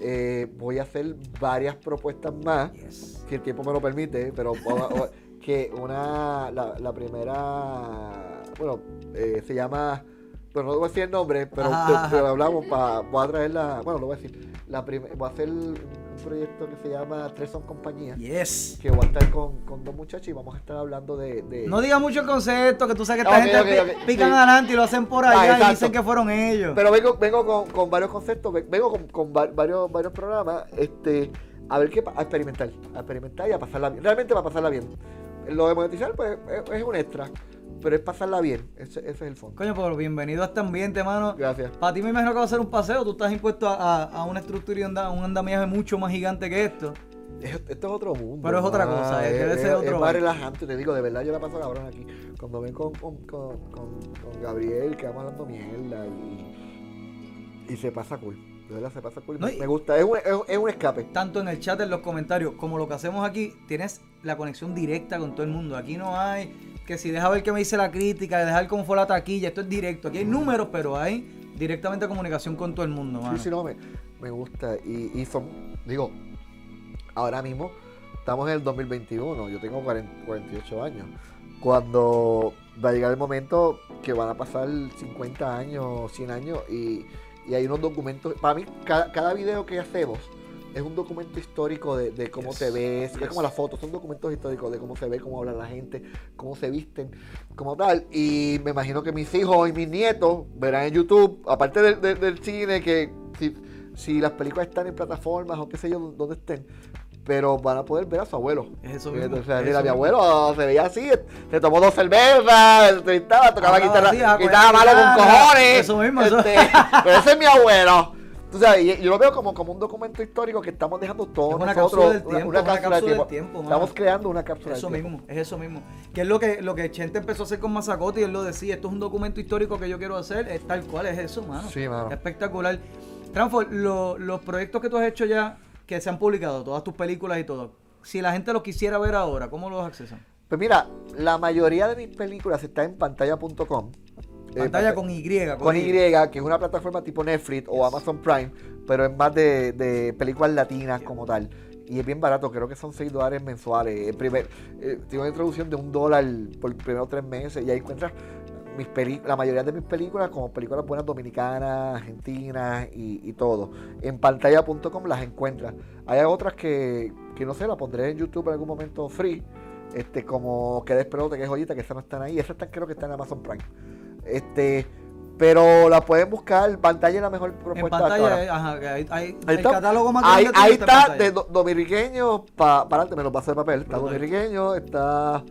eh, voy a hacer varias propuestas más, Yes. si el tiempo me lo permite, pero que una, la, la primera, bueno, eh, se llama, bueno, no voy a decir el nombre, pero, te- pero hablamos para, voy a traer la, bueno, lo voy a decir, la voy a hacer un proyecto que se llama Tres son compañías, Yes. que voy a estar con, con dos muchachos y vamos a estar hablando de... de- No diga mucho el concepto, que tú sabes que esta Ok, gente pican sí. adelante y lo hacen por Ah, allá y exacto. dicen que fueron ellos. Pero vengo, vengo con, con varios conceptos, ve- vengo con, con va- varios, varios programas, este, a ver qué, a experimentar, a experimentar y a pasarla bien. Realmente va a pasarla bien. Lo de monetizar, pues, es, es un extra, pero es pasarla bien, ese, ese es el fondo. Coño, pero bienvenido a este ambiente, mano. Gracias. Para ti me imagino que va a ser un paseo. Tú estás impuesto a, a- a una estructura y anda- un andamiaje mucho más gigante que esto. Es- Esto es otro mundo. Pero es otra cosa, eh, debe ser es, otro es más relajante, te digo, de verdad yo la paso cabrón aquí. Cuando ven con, con, con, con- con Gabriel, que vamos hablando mierda y, y se pasa cool. De verdad se pasa cool. No, me, gusta, es un, es, un- es un escape. Tanto en el chat, en los comentarios, como lo que hacemos aquí, tienes la conexión directa con todo el mundo. Aquí no hay que si deja ver qué me dice la crítica, dejar cómo fue la taquilla. Esto es directo. Aquí hay números, pero hay directamente comunicación con todo el mundo, mano. Sí, sí, no, me, me gusta. Y, y son, digo, ahora mismo estamos en el 2021, yo tengo 40 48 años. Cuando va a llegar el momento que van a pasar 50 años, 100 años y, y hay unos documentos, para mí cada, cada video que hacemos es un documento histórico de, de cómo Yes, te ves, es como las fotos, son documentos históricos de cómo se ve, cómo habla la gente, cómo se visten, como tal. Y me imagino que mis hijos y mis nietos verán en YouTube, aparte del, del- del cine, que si, si las películas están en plataformas o qué sé yo, donde estén, pero van a poder ver a su abuelo. Es eso Fíjate, mismo. o sea, mira, eso mi mismo. abuelo se veía así, se tomó dos cervezas, tocaba Hablaba guitarra, así, ah, con guitarra cojones. Eso mismo, eso. este, pero ese es mi abuelo. Sabes, y yo lo veo como, como un documento histórico que estamos dejando todos una nosotros. cápsula tiempo, una cápsula del tiempo. Estamos creando una cápsula Eso del tiempo. mismo, es eso mismo. Que es lo que, lo que Chente empezó a hacer con Mazacote y él lo decía, esto es un documento histórico que yo quiero hacer, es tal cual, es eso, mano. Sí, mano. Espectacular. Transfor, lo- los proyectos que tú has hecho ya, que se han publicado, todas tus películas y todo, si la gente los quisiera ver ahora, ¿cómo los accesan? Pues mira, la mayoría de mis películas está en pantalla.com. Eh, Pantalla panta- con Y. con Y, que es una plataforma tipo Netflix o Amazon Prime, pero es más de, de películas latinas como tal. Y es bien barato, creo que son 6 dólares mensuales. El primer, eh, tiene una introducción de un dólar por los primeros tres meses y ahí encuentras mis la mayoría de mis películas como películas buenas dominicanas, argentinas y, y todo. En pantalla.com las encuentras. Hay otras que, que no sé, las pondré en YouTube en algún momento free. Este, como que despelote, que es joyita, que esas no están ahí. Esas están, creo que están en Amazon Prime. Este, pero la pueden buscar. Pantalla es la mejor En propuesta. hasta pantalla, eh, ajá, que hay, hay- Ahí el está. catálogo más Ahí, en está, de do- dominiqueño para adelante, me lo pasé de papel. Está dominiqueño, está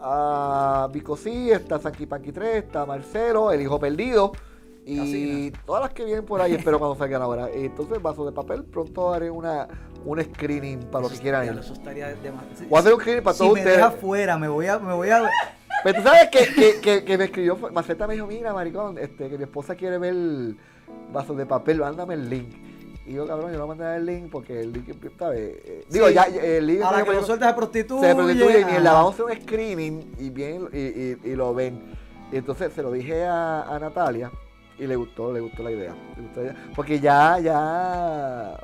ah, Vico Sí, está Sanky Panky 3, está Marcelo, El Hijo Perdido. Y todas las que vienen por ahí espero cuando salgan ahora. Entonces, vaso de papel, pronto haré una, un screening para los que quieran ir. Eso estaría de más. Voy a hacer un screening para si todos me ustedes. deja fuera, me voy a, me voy a Pero tú sabes que, que, que, que me escribió, Maceta me dijo, mira, maricón, este, que mi esposa quiere ver vasos de papel, mándame el link. Y yo, cabrón, yo no voy a mandar el link porque el link, ¿sabes? Eh, Digo, Sí. ya, ya, el link... a la me- que lo sueltas se prostituye. se prostituye y la vamos a hacer un screening y bien y, y- y lo ven. Y entonces se lo dije a, a Natalia y le gustó, le gustó la idea. le gustó la idea. Porque ya, ya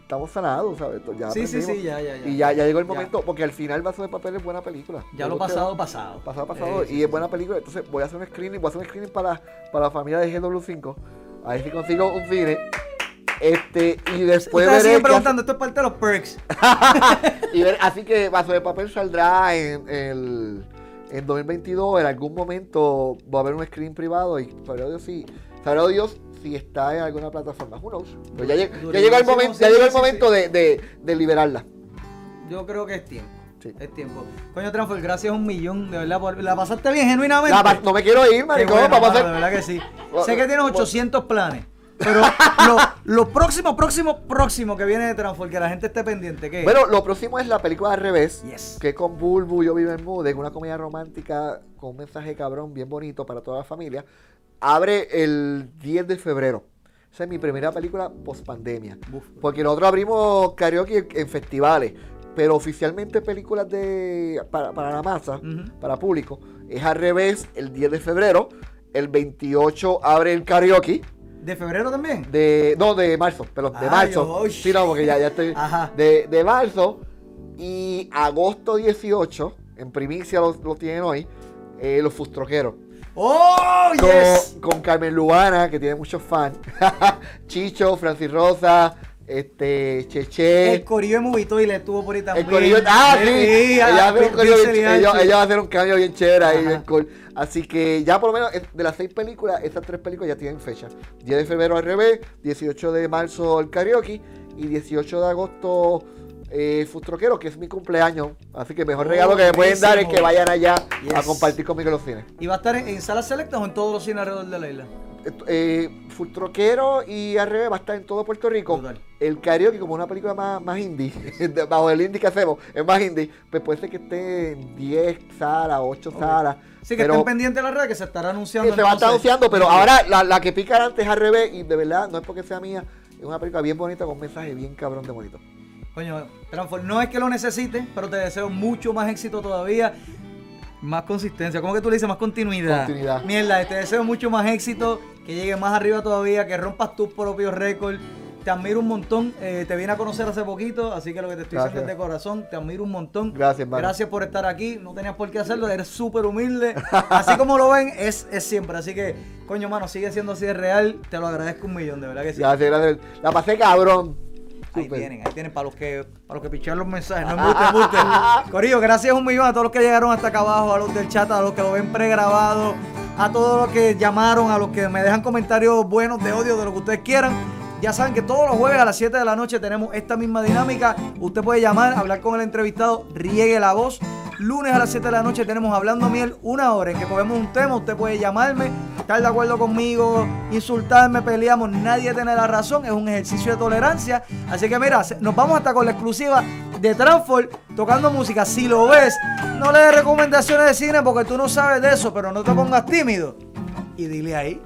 estamos sanados, ¿sabes? Ya Sí, sí, sí, ya, ya, ya. Y ya, ya llegó el Ya. momento, porque al final Vaso de Papel es buena película. Ya lo pasado, pasado. Pasado, pasado. Eh, y sí, es buena película. Entonces voy a hacer un screening, voy a hacer un screening para, para la familia de GW5. A ver si consigo un cine. Este, y después Ustedes veré preguntando, esto es parte de los perks. hace- y ver- así que Vaso de Papel saldrá en el en 2022. En algún momento va a haber un screen privado y sabrá Dios si, sabrá Dios si está en alguna plataforma. Who knows? Pero ya, lleg- ya llegó el momento, sí, ya llegó el sí, momento de, de, de liberarla. Yo creo que es tiempo. Sí. Es tiempo. Coño, Transfer, gracias un millón, de verdad. por- ¿La pasaste bien, genuinamente? La no me quiero ir, maricón. bueno, vamos a mano, hacer- de verdad que sí. Sé que tienes bueno. 800 planes. Pero lo, lo próximo, próximo, próximo que viene de Transfer, que la gente esté pendiente, ¿qué? Bueno, lo próximo es la película al revés. Yes. Que es con Bulbu, Yo Vivo en Mood, una comedia romántica con un mensaje cabrón bien bonito para toda la familia. Abre el 10 de febrero. Esa es mi primera película post pandemia. Porque nosotros abrimos karaoke en, festivales. Pero oficialmente películas de para, para la masa, para público, es al revés el 10 de febrero. El 28 abre el karaoke. ¿De febrero también? De, no, de marzo, perdón, de Ay, marzo. oy. Sí, no, porque ya, ya estoy. Ajá. De, de marzo y agosto 18, en primicia lo, lo tienen hoy, eh, los Fustroqueros. ¡Oh, Con, yes! con Carmen Luana, que tiene muchos fans. Chicho, Francis Rosa, este, Cheche. El corillo de Movitoy le estuvo por ahí también. El corillo, ah, sí, ella ah, hace un con corillo bien Pixel y ch- ella, Anchi. ella va a hacer un cambio bien chévere ahí, Ajá. bien cool. Así que ya por lo menos de las seis películas, estas tres películas ya tienen fecha. 10 de febrero al revés, 18 de marzo el karaoke y 18 de agosto eh, Fustroquero, que es mi cumpleaños. Así que mejor Oh, regalo que me pueden dar es que vayan allá a compartir conmigo los cines. ¿Y va a estar en, en salas selectas o en todos los cines alrededor de la isla? Eh, Fultroquero y al revés va a estar en todo Puerto Rico. El karaoke, como una película más, más indie, bajo el indie que hacemos, es más indie, pues puede ser que esté en 10 salas, 8 Ok. salas. Sí, que pero estén pendientes de la red que se estará anunciando. que se va a estar anunciando, pero ahora la, la que pica antes es al revés, y de verdad, no es porque sea mía, es una película bien bonita con mensaje bien cabrón de bonito. Coño, Transform, no es que lo necesites, pero te deseo mucho más éxito todavía. Más consistencia, ¿cómo que tú le dices? Más continuidad. Continuidad. Mierda, te deseo mucho más éxito, que llegues más arriba todavía, que rompas tus propios récords. Te admiro un montón, eh, te vine a conocer hace poquito, así que lo que te estoy diciendo es de corazón, te admiro un montón. Gracias, hermano. Gracias por estar aquí, no tenías por qué hacerlo, eres súper humilde. Así como lo ven, es, es siempre. Así que, coño, mano, sigue siendo así de real, te lo agradezco un millón, de verdad que sí. Gracias, gracias. La pasé cabrón. Ahí tienen, ahí tienen para los que para los que pichean los mensajes. No embuste, embuste. Corillo, gracias un millón a todos los que llegaron hasta acá abajo, a los del chat, a los que lo ven pregrabado, a todos los que llamaron, a los que me dejan comentarios buenos de odio, de lo que ustedes quieran. Ya saben que todos los jueves a las 7 de la noche tenemos esta misma dinámica. Usted puede llamar, hablar con el entrevistado, riegue la voz. Lunes a las 7 de la noche tenemos Hablando Miel, una hora en que cogemos un tema. Usted puede llamarme, estar de acuerdo conmigo, insultarme, peleamos. Nadie tiene la razón, es un ejercicio de tolerancia. Así que mira, nos vamos hasta con la exclusiva de Transform tocando música. Si lo ves, no le des recomendaciones de cine porque tú no sabes de eso, pero no te pongas tímido. Y dile ahí.